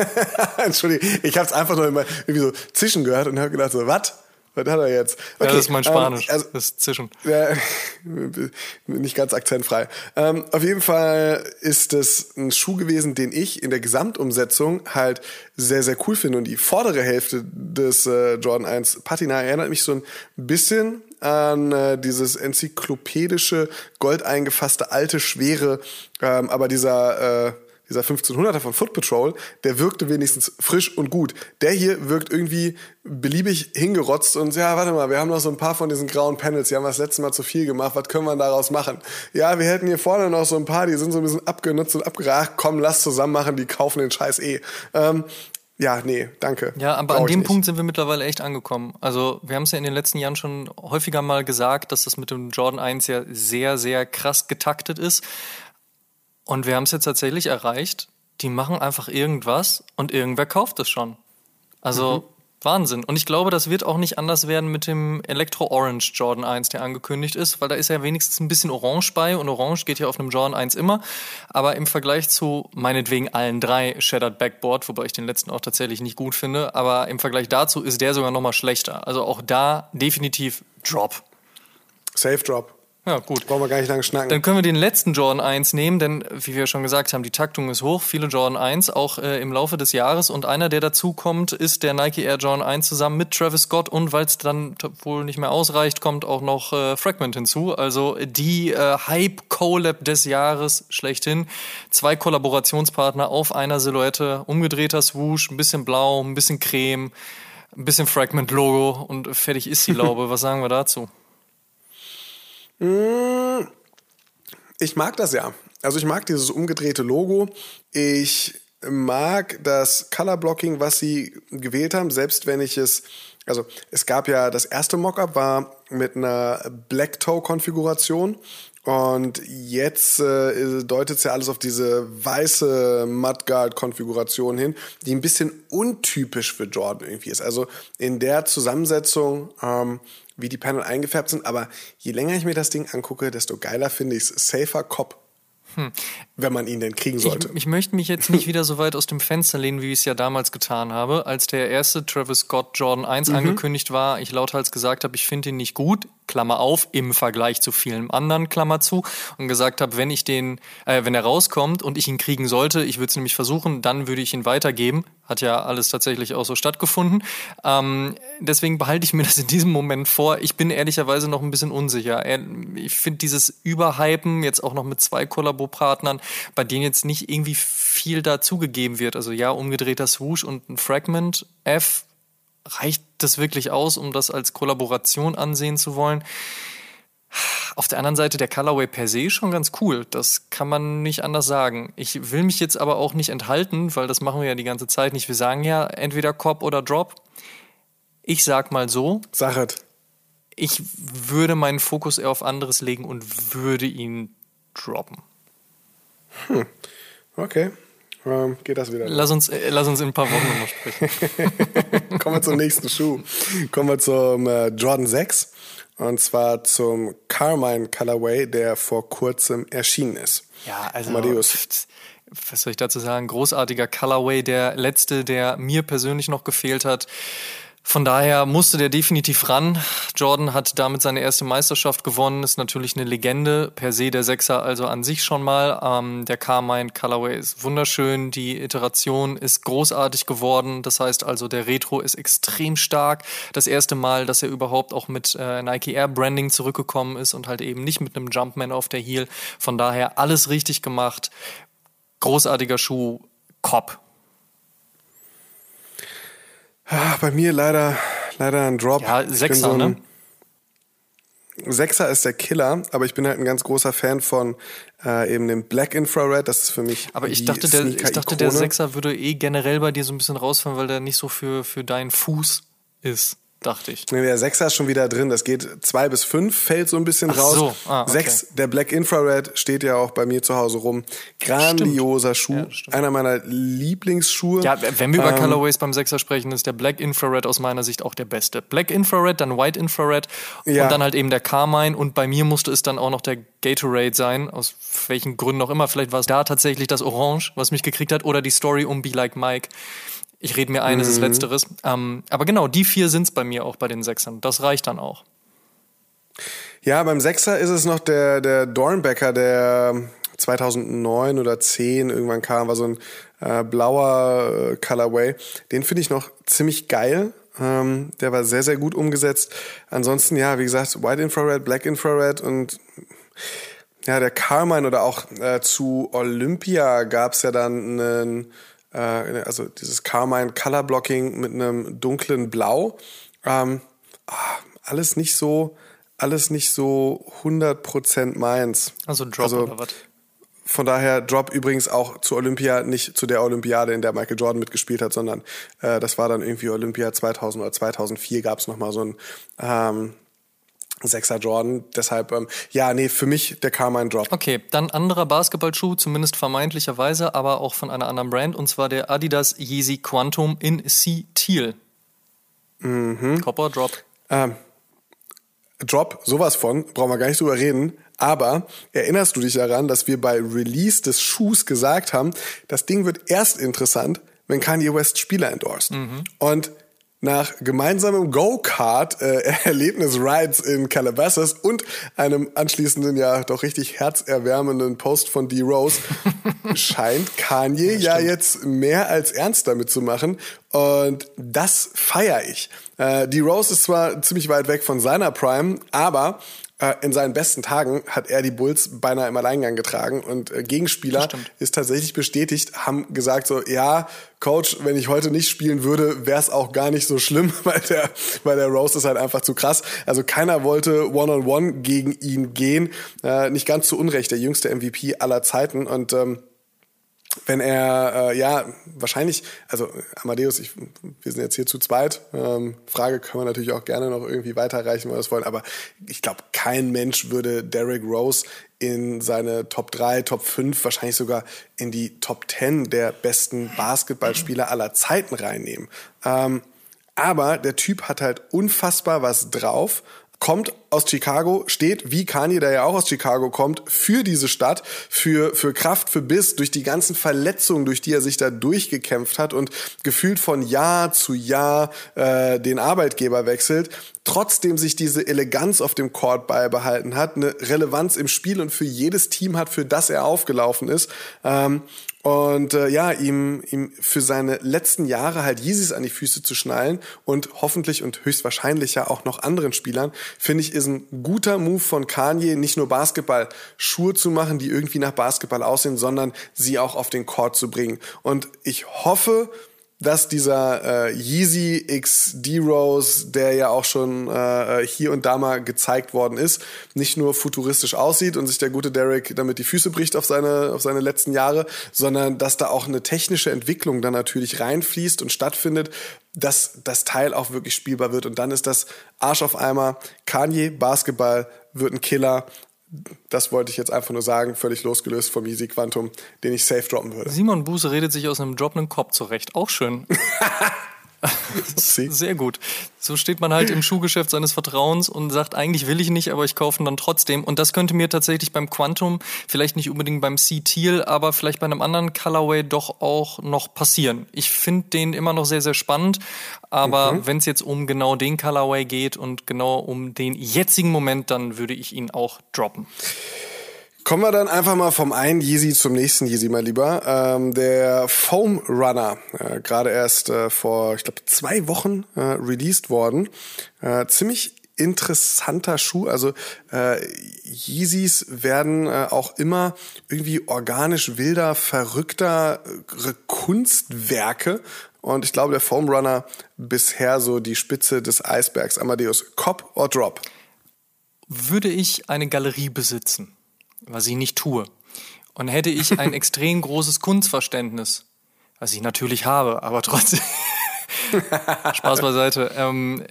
Entschuldigung, ich habe es einfach nur immer irgendwie so zischen gehört und habe gedacht so, was? Was hat er jetzt? ja, das ist mein ähm, Spanisch. also, das ist Zischen. Ja, nicht ganz akzentfrei. Ähm, auf jeden Fall ist es ein Schuh gewesen, den ich in der Gesamtumsetzung halt sehr, sehr cool finde. Und die vordere Hälfte des äh, Jordan 1 Patina erinnert mich so ein bisschen an äh, dieses enzyklopädische, gold eingefasste, alte, schwere, ähm, aber dieser... Äh, dieser 1500er von Foot Patrol, der wirkte wenigstens frisch und gut. Der hier wirkt irgendwie beliebig hingerotzt und ja, warte mal, wir haben noch so ein paar von diesen grauen Panels, die haben wir das letzte Mal zu viel gemacht, was können wir daraus machen? Ja, wir hätten hier vorne noch so ein paar, die sind so ein bisschen abgenutzt und abgeragt, komm, lass zusammen machen, die kaufen den Scheiß eh. Ähm, ja, nee, danke. Ja, aber Brauch an dem. Punkt sind wir mittlerweile echt angekommen. Also, wir haben es ja in den letzten Jahren schon häufiger mal gesagt, dass das mit dem Jordan 1 ja sehr, sehr krass getaktet ist. Und wir haben es jetzt tatsächlich erreicht. Die machen einfach irgendwas und irgendwer kauft es schon. Also, Wahnsinn. Und ich glaube, das wird auch nicht anders werden mit dem Electro Orange Jordan 1, der angekündigt ist, weil da ist ja wenigstens ein bisschen Orange bei und Orange geht ja auf einem Jordan 1 immer. Aber im Vergleich zu meinetwegen allen drei Shattered Backboard, wobei ich den letzten auch tatsächlich nicht gut finde, aber im Vergleich dazu ist der sogar nochmal schlechter. Also auch da definitiv Drop. Safe Drop. Ja, gut. Brauchen wir gar nicht lange schnacken. Dann können wir den letzten Jordan 1 nehmen, denn wie wir schon gesagt haben, die Taktung ist hoch, viele Jordan 1 auch äh, im Laufe des Jahres und einer, der dazu kommt, ist der Nike Air Jordan 1 zusammen mit Travis Scott und weil es dann wohl nicht mehr ausreicht, kommt auch noch äh, Fragment hinzu, also die äh, Hype Collab des Jahres schlechthin. Zwei Kollaborationspartner auf einer Silhouette, umgedrehter Swoosh, ein bisschen blau, ein bisschen creme, ein bisschen Fragment Logo und fertig ist die Laube. Was sagen wir dazu? Ich mag das ja. Also ich mag dieses umgedrehte Logo. Ich mag das Color Blocking, was sie gewählt haben, selbst wenn ich es, also es gab ja das erste Mockup war mit einer Black Toe Konfiguration und jetzt äh, deutet es ja alles auf diese weiße Mudguard-Konfiguration hin, die ein bisschen untypisch für Jordan irgendwie ist. Also in der Zusammensetzung, ähm, wie die Panel eingefärbt sind. Aber je länger ich mir das Ding angucke, desto geiler finde ich es. Safer Cop hm. Wenn man ihn denn kriegen sollte. Ich, ich, möchte mich jetzt nicht wieder so weit aus dem Fenster lehnen, wie ich es ja damals getan habe, als der erste Travis Scott Jordan 1 mhm. angekündigt war. Ich lauthals gesagt habe, ich finde ihn nicht gut. Klammer auf, im Vergleich zu vielen anderen, Klammer zu, und gesagt habe, wenn ich den, äh, wenn er rauskommt und ich ihn kriegen sollte, ich würde es nämlich versuchen, dann würde ich ihn weitergeben. Hat ja alles tatsächlich auch so stattgefunden. Ähm, deswegen behalte ich mir das in diesem Moment vor. Ich bin ehrlicherweise noch ein bisschen unsicher. Ich finde dieses Überhypen jetzt auch noch mit zwei Kollabopartnern, bei denen jetzt nicht irgendwie viel dazugegeben wird. Also ja, umgedrehter Swoosh und ein Fragment F reicht das wirklich aus, um das als Kollaboration ansehen zu wollen? Auf der anderen Seite der Colorway per se schon ganz cool. Das kann man nicht anders sagen. Ich will mich jetzt aber auch nicht enthalten, weil das machen wir ja die ganze Zeit nicht. Wir sagen ja entweder Cop oder Drop. Ich sag mal so. Sachet. Ich würde meinen Fokus eher auf anderes legen und würde ihn droppen. Hm. Okay. Ähm, geht das wieder. Lass uns, äh, lass uns in ein paar Wochen nochmal sprechen. Kommen wir zum nächsten Schuh. Kommen wir zum äh, Jordan 6. Und zwar zum Carmine Colorway, der vor kurzem erschienen ist. Ja, also. Amadeus. Was soll ich dazu sagen? Großartiger Colorway, der letzte, der mir persönlich noch gefehlt hat. Von daher musste der definitiv ran. Jordan hat damit seine erste Meisterschaft gewonnen, ist natürlich eine Legende, per se der Sechser also an sich schon mal. Ähm, der Carmine Colorway ist wunderschön, die Iteration ist großartig geworden, das heißt also der Retro ist extrem stark. Das erste Mal, dass er überhaupt auch mit äh, Nike Air Branding zurückgekommen ist und halt eben nicht mit einem Jumpman auf der Heel. Von daher alles richtig gemacht. Großartiger Schuh, Ah, bei mir leider, leider ein Drop. Ja, Sechser, so ne? Sechser ist der Killer, aber ich bin halt ein ganz großer Fan von äh, eben dem Black Infrared. Das ist für mich. Aber ich dachte, der, ich dachte, der Sechser würde eh generell bei dir so ein bisschen rausfallen, weil der nicht so für, für deinen Fuß ist dachte ich. Nee, der Sechser ist schon wieder drin. Das geht zwei bis fünf, fällt so ein bisschen Ach raus. So. Ah, okay. Sechs, der Black Infrared steht ja auch bei mir zu Hause rum. Grandioser stimmt. Schuh. Ja, einer meiner Lieblingsschuhe. Ja, wenn wir über ähm, Colorways beim Sechser sprechen, ist der Black Infrared aus meiner Sicht auch der beste. Black Infrared, dann White Infrared ja. und dann halt eben der Carmine. Und bei mir musste es dann auch noch der Gatorade sein. Aus welchen Gründen auch immer. Vielleicht war es da tatsächlich das Orange, was mich gekriegt hat. Oder die Story um Be Like Mike. Ich rede mir ein, mhm. es ist mhm. letzteres. Ähm, aber genau, die vier sind es bei mir auch bei den Sechsern. Das reicht dann auch. Ja, beim Sechser ist es noch der, der Dornbecker, der 2009 oder 10 irgendwann kam, war so ein äh, blauer äh, Colorway. Den finde ich noch ziemlich geil. Ähm, der war sehr, sehr gut umgesetzt. Ansonsten, ja, wie gesagt, White Infrared, Black Infrared und ja, der Carmine oder auch äh, zu Olympia gab es ja dann einen äh, also dieses Carmine Color Blocking mit einem dunklen Blau. Ähm, ah, alles nicht so, alles nicht so 100% meins. Also Drop also, oder was? Von daher Drop übrigens auch zu Olympia, nicht zu der Olympiade, in der Michael Jordan mitgespielt hat, sondern äh, das war dann irgendwie Olympia 2000 oder 2004 gab es nochmal so ein ähm, Sechser Jordan. Deshalb, ähm, ja, nee, für mich der Carmine Drop. Okay, dann anderer Basketballschuh, zumindest vermeintlicherweise, aber auch von einer anderen Brand, und zwar der Adidas Yeezy Quantum in Sea Teal. Mhm. Copper Drop. Ähm, Drop, sowas von, brauchen wir gar nicht drüber reden. Aber erinnerst du dich daran, dass wir bei Release des Schuhs gesagt haben, das Ding wird erst interessant, wenn Kanye West Spieler endorst. Mhm. Und nach gemeinsamem Go-Kart-Erlebnis-Rides äh, in Calabasas und einem anschließenden, ja doch richtig herzerwärmenden Post von D-Rose scheint Kanye ja, ja jetzt mehr als ernst damit zu machen. Und das feiere ich. Äh, D-Rose ist zwar ziemlich weit weg von seiner Prime, aber in seinen besten Tagen hat er die Bulls beinahe im Alleingang getragen und äh, Gegenspieler ist tatsächlich bestätigt, haben gesagt so, ja, Coach, wenn ich heute nicht spielen würde, wäre es auch gar nicht so schlimm, weil der, weil der Rose ist halt einfach zu krass. Also keiner wollte One-on-One -on -one gegen ihn gehen. Äh, nicht ganz zu Unrecht, der jüngste MVP aller Zeiten und ähm, wenn er, äh, ja, wahrscheinlich, also Amadeus, ich, wir sind jetzt hier zu zweit. Ähm, Frage können wir natürlich auch gerne noch irgendwie weiterreichen, wenn wir das wollen, aber ich glaube, kein Mensch würde Derrick Rose in seine Top 3, Top 5, wahrscheinlich sogar in die Top 10 der besten Basketballspieler aller Zeiten reinnehmen. Ähm, aber der Typ hat halt unfassbar was drauf kommt aus Chicago, steht wie Kanye, der ja auch aus Chicago kommt, für diese Stadt, für, für Kraft, für Biss, durch die ganzen Verletzungen, durch die er sich da durchgekämpft hat und gefühlt von Jahr zu Jahr äh, den Arbeitgeber wechselt, trotzdem sich diese Eleganz auf dem Court beibehalten hat, eine Relevanz im Spiel und für jedes Team hat, für das er aufgelaufen ist. Ähm, und äh, ja, ihm, ihm für seine letzten Jahre halt Yeezys an die Füße zu schnallen und hoffentlich und höchstwahrscheinlich ja auch noch anderen Spielern, finde ich, ist ein guter Move von Kanye, nicht nur Basketball-Schuhe zu machen, die irgendwie nach Basketball aussehen, sondern sie auch auf den Court zu bringen. Und ich hoffe, dass dieser äh, Yeezy X D-Rose, der ja auch schon äh, hier und da mal gezeigt worden ist, nicht nur futuristisch aussieht und sich der gute Derek damit die Füße bricht auf seine, auf seine letzten Jahre, sondern dass da auch eine technische Entwicklung dann natürlich reinfließt und stattfindet, dass das Teil auch wirklich spielbar wird. Und dann ist das Arsch auf Eimer. Kanye, Basketball wird ein Killer das wollte ich jetzt einfach nur sagen, völlig losgelöst vom Easy Quantum, den ich safe droppen würde. Simon Buse redet sich aus einem droppenden Kopf zurecht. Auch schön. Sehr gut. So steht man halt im Schuhgeschäft seines Vertrauens und sagt, eigentlich will ich nicht, aber ich kaufe ihn dann trotzdem. Und das könnte mir tatsächlich beim Quantum, vielleicht nicht unbedingt beim C-Teal, aber vielleicht bei einem anderen Colorway doch auch noch passieren. Ich finde den immer noch sehr, sehr spannend. Aber mhm. wenn es jetzt um genau den Colorway geht und genau um den jetzigen Moment, dann würde ich ihn auch droppen. Kommen wir dann einfach mal vom einen Yeezy zum nächsten Yeezy, mein Lieber. Ähm, der Foam Runner, äh, gerade erst äh, vor, ich glaube, zwei Wochen äh, released worden. Äh, ziemlich interessanter Schuh. Also äh, Yeezys werden äh, auch immer irgendwie organisch wilder, verrückter äh, Kunstwerke. Und ich glaube, der Foam Runner bisher so die Spitze des Eisbergs. Amadeus, Cop or Drop? Würde ich eine Galerie besitzen, was ich nicht tue. Und hätte ich ein extrem großes Kunstverständnis, was ich natürlich habe, aber trotzdem. Spaß beiseite. Ähm,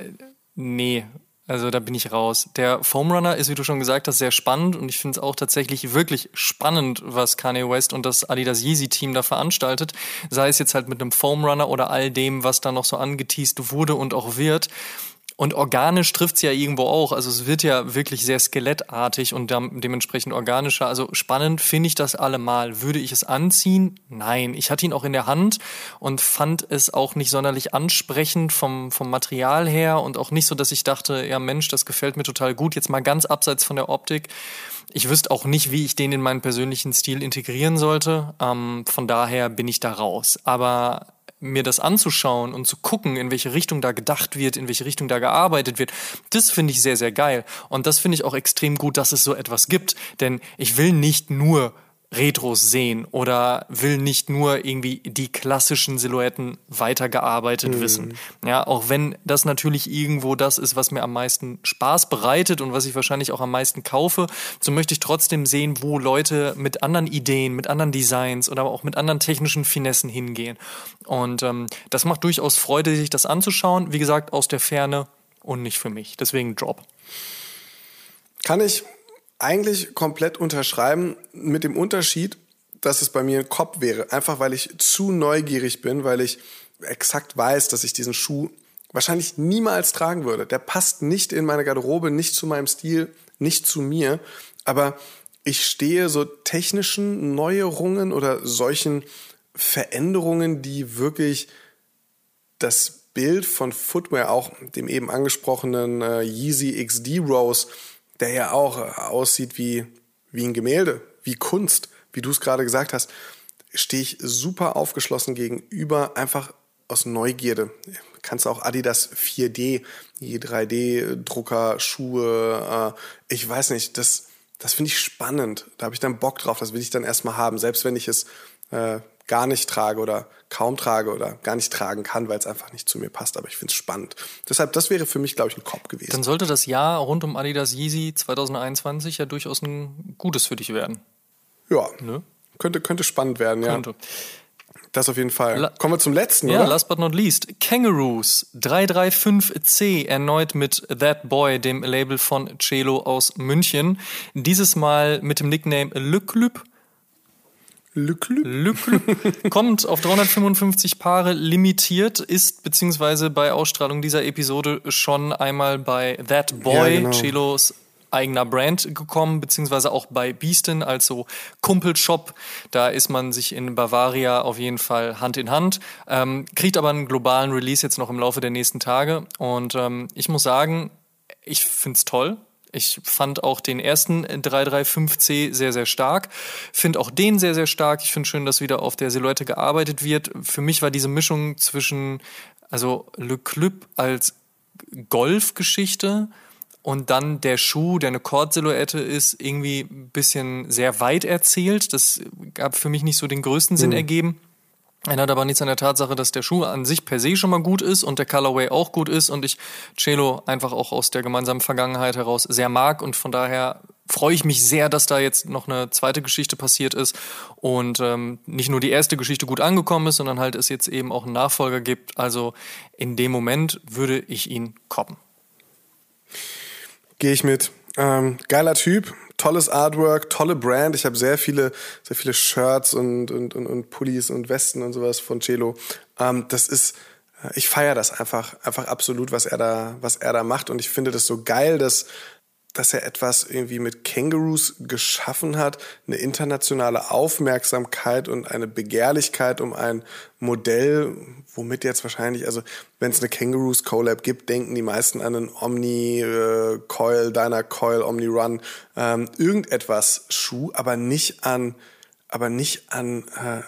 nee, also da bin ich raus. Der Foam Runner ist, wie du schon gesagt hast, sehr spannend und ich finde es auch tatsächlich wirklich spannend, was Kanye West und das Adidas Yeezy Team da veranstaltet. Sei es jetzt halt mit einem Foam Runner oder all dem, was da noch so angeteased wurde und auch wird. Und organisch trifft's ja irgendwo auch. Also es wird ja wirklich sehr skelettartig und dementsprechend organischer. Also spannend finde ich das allemal. Würde ich es anziehen? Nein. Ich hatte ihn auch in der Hand und fand es auch nicht sonderlich ansprechend vom, vom Material her und auch nicht so, dass ich dachte, ja Mensch, das gefällt mir total gut. Jetzt mal ganz abseits von der Optik. Ich wüsste auch nicht, wie ich den in meinen persönlichen Stil integrieren sollte. Ähm, von daher bin ich da raus. Aber mir das anzuschauen und zu gucken, in welche Richtung da gedacht wird, in welche Richtung da gearbeitet wird, das finde ich sehr, sehr geil. Und das finde ich auch extrem gut, dass es so etwas gibt. Denn ich will nicht nur Retros sehen oder will nicht nur irgendwie die klassischen Silhouetten weitergearbeitet mhm. wissen. Ja, auch wenn das natürlich irgendwo das ist, was mir am meisten Spaß bereitet und was ich wahrscheinlich auch am meisten kaufe, so möchte ich trotzdem sehen, wo Leute mit anderen Ideen, mit anderen Designs oder auch mit anderen technischen Finessen hingehen. Und ähm, das macht durchaus Freude, sich das anzuschauen. Wie gesagt, aus der Ferne und nicht für mich. Deswegen Drop. Kann ich eigentlich komplett unterschreiben mit dem Unterschied, dass es bei mir ein Kopf wäre. Einfach weil ich zu neugierig bin, weil ich exakt weiß, dass ich diesen Schuh wahrscheinlich niemals tragen würde. Der passt nicht in meine Garderobe, nicht zu meinem Stil, nicht zu mir. Aber ich stehe so technischen Neuerungen oder solchen Veränderungen, die wirklich das Bild von Footwear, auch dem eben angesprochenen äh, Yeezy XD Rose, der ja auch äh, aussieht wie, wie ein Gemälde, wie Kunst, wie du es gerade gesagt hast, stehe ich super aufgeschlossen gegenüber, einfach aus Neugierde. Kannst auch Adidas 4D, die 3D-Drucker, Schuhe, äh, ich weiß nicht, das, das finde ich spannend. Da habe ich dann Bock drauf, das will ich dann erstmal haben, selbst wenn ich es äh, gar nicht trage oder kaum trage oder gar nicht tragen kann, weil es einfach nicht zu mir passt. Aber ich finde es spannend. Deshalb, das wäre für mich, glaube ich, ein Kopf gewesen. Dann sollte das Jahr rund um Adidas Yeezy 2021 ja durchaus ein gutes für dich werden. Ja. Ne? Könnte, könnte spannend werden, ja. Könnte. Das auf jeden Fall. Kommen wir zum letzten, Ja, oder? last but not least, Kangaroos 335C erneut mit That Boy, dem Label von Celo aus München. Dieses Mal mit dem Nickname Le Club. Le Club kommt auf 355 Paare limitiert, ist beziehungsweise bei Ausstrahlung dieser Episode schon einmal bei That Boy, Ja, genau. Celos eigener Brand gekommen, beziehungsweise auch bei Beastin, also Kumpelshop. Da ist man sich in Bavaria auf jeden Fall Hand in Hand, ähm, kriegt aber einen globalen Release jetzt noch im Laufe der nächsten Tage. Und ähm, ich muss sagen, ich find's toll. Ich fand auch den ersten 335C sehr, sehr stark. Finde auch den sehr, sehr stark. Ich finde schön, dass wieder auf der Silhouette gearbeitet wird. Für mich war diese Mischung zwischen, also Le Club als Golfgeschichte und dann der Schuh, der eine Kord-Silhouette ist, irgendwie ein bisschen sehr weit erzählt. Das gab für mich nicht so den größten Sinn ergeben. Ändert aber nichts an der Tatsache, dass der Schuh an sich per se schon mal gut ist und der Colorway auch gut ist und ich Celo einfach auch aus der gemeinsamen Vergangenheit heraus sehr mag und von daher freue ich mich sehr, dass da jetzt noch eine zweite Geschichte passiert ist und ähm, nicht nur die erste Geschichte gut angekommen ist, sondern halt es jetzt eben auch einen Nachfolger gibt. Also in dem Moment würde ich ihn koppen. Gehe ich mit. Ähm, geiler Typ, tolles Artwork, tolle Brand. Ich habe sehr viele, sehr viele Shirts und, und, und, und Pullis und Westen und sowas von Celo. Ähm, das ist, äh, ich feiere das einfach, einfach absolut, was er da, was er da macht. Und ich finde das so geil, dass, dass er etwas irgendwie mit Kangaroos geschaffen hat, eine internationale Aufmerksamkeit und eine Begehrlichkeit um ein Modell, womit jetzt wahrscheinlich, also wenn es eine Kangaroos Collab gibt, denken die meisten an einen Omni äh, Coil, Dyna Coil, Omni Run, ähm, irgendetwas Schuh, aber nicht an, aber nicht an äh,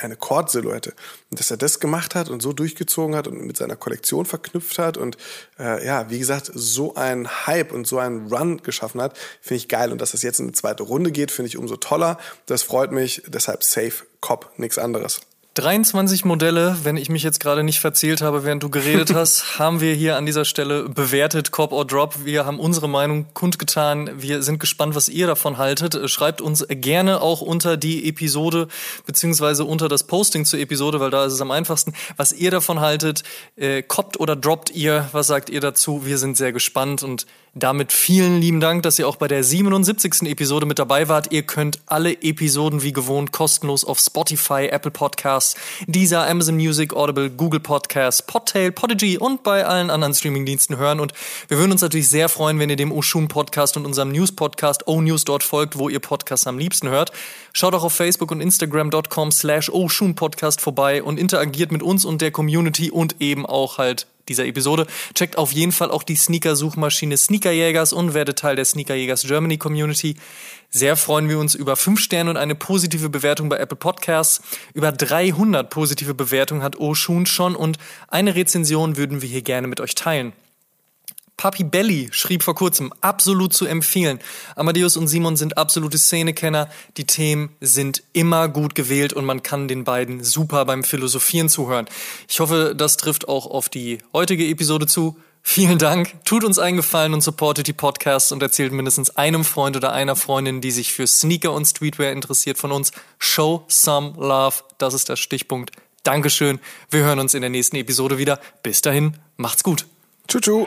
eine Kord-Silhouette. Und dass er das gemacht hat und so durchgezogen hat und mit seiner Kollektion verknüpft hat und äh, ja, wie gesagt, so einen Hype und so einen Run geschaffen hat, finde ich geil. Und dass das jetzt in eine zweite Runde geht, finde ich umso toller. Das freut mich. Deshalb safe Cop, nichts anderes. 23 Modelle, wenn ich mich jetzt gerade nicht verzählt habe, während du geredet hast, haben wir hier an dieser Stelle bewertet, Cop or Drop. Wir haben unsere Meinung kundgetan. Wir sind gespannt, was ihr davon haltet. Schreibt uns gerne auch unter die Episode beziehungsweise unter das Posting zur Episode, weil da ist es am einfachsten, was ihr davon haltet. Äh, coppt oder droppt ihr? Was sagt ihr dazu? Wir sind sehr gespannt und damit vielen lieben Dank, dass ihr auch bei der 77. Episode mit dabei wart. Ihr könnt alle Episoden wie gewohnt kostenlos auf Spotify, Apple Podcasts, Deezer, Amazon Music, Audible, Google Podcasts, Podtail, Podigy und bei allen anderen Streamingdiensten hören. Und wir würden uns natürlich sehr freuen, wenn ihr dem Oshun Podcast und unserem News Podcast O News dort folgt, wo ihr Podcasts am liebsten hört. Schaut auch auf Facebook und Instagram.com slash Oshun Podcast vorbei und interagiert mit uns und der Community und eben auch halt dieser Episode. Checkt auf jeden Fall auch die Sneaker-Suchmaschine Sneakerjägers und werdet Teil der Sneakerjägers Germany Community. Sehr freuen wir uns über 5 Sterne und eine positive Bewertung bei Apple Podcasts. Über 300 positive Bewertungen hat Oshun schon und eine Rezension würden wir hier gerne mit euch teilen. Papi Belly schrieb vor kurzem, absolut zu empfehlen. Amadeus und Simon sind absolute Szenekenner. Die Themen sind immer gut gewählt und man kann den beiden super beim Philosophieren zuhören. Ich hoffe, das trifft auch auf die heutige Episode zu. Vielen Dank. Tut uns einen Gefallen und supportet die Podcasts und erzählt mindestens einem Freund oder einer Freundin, die sich für Sneaker und Streetwear interessiert von uns. Show some love. Das ist der Stichpunkt. Dankeschön. Wir hören uns in der nächsten Episode wieder. Bis dahin, macht's gut. Tschu,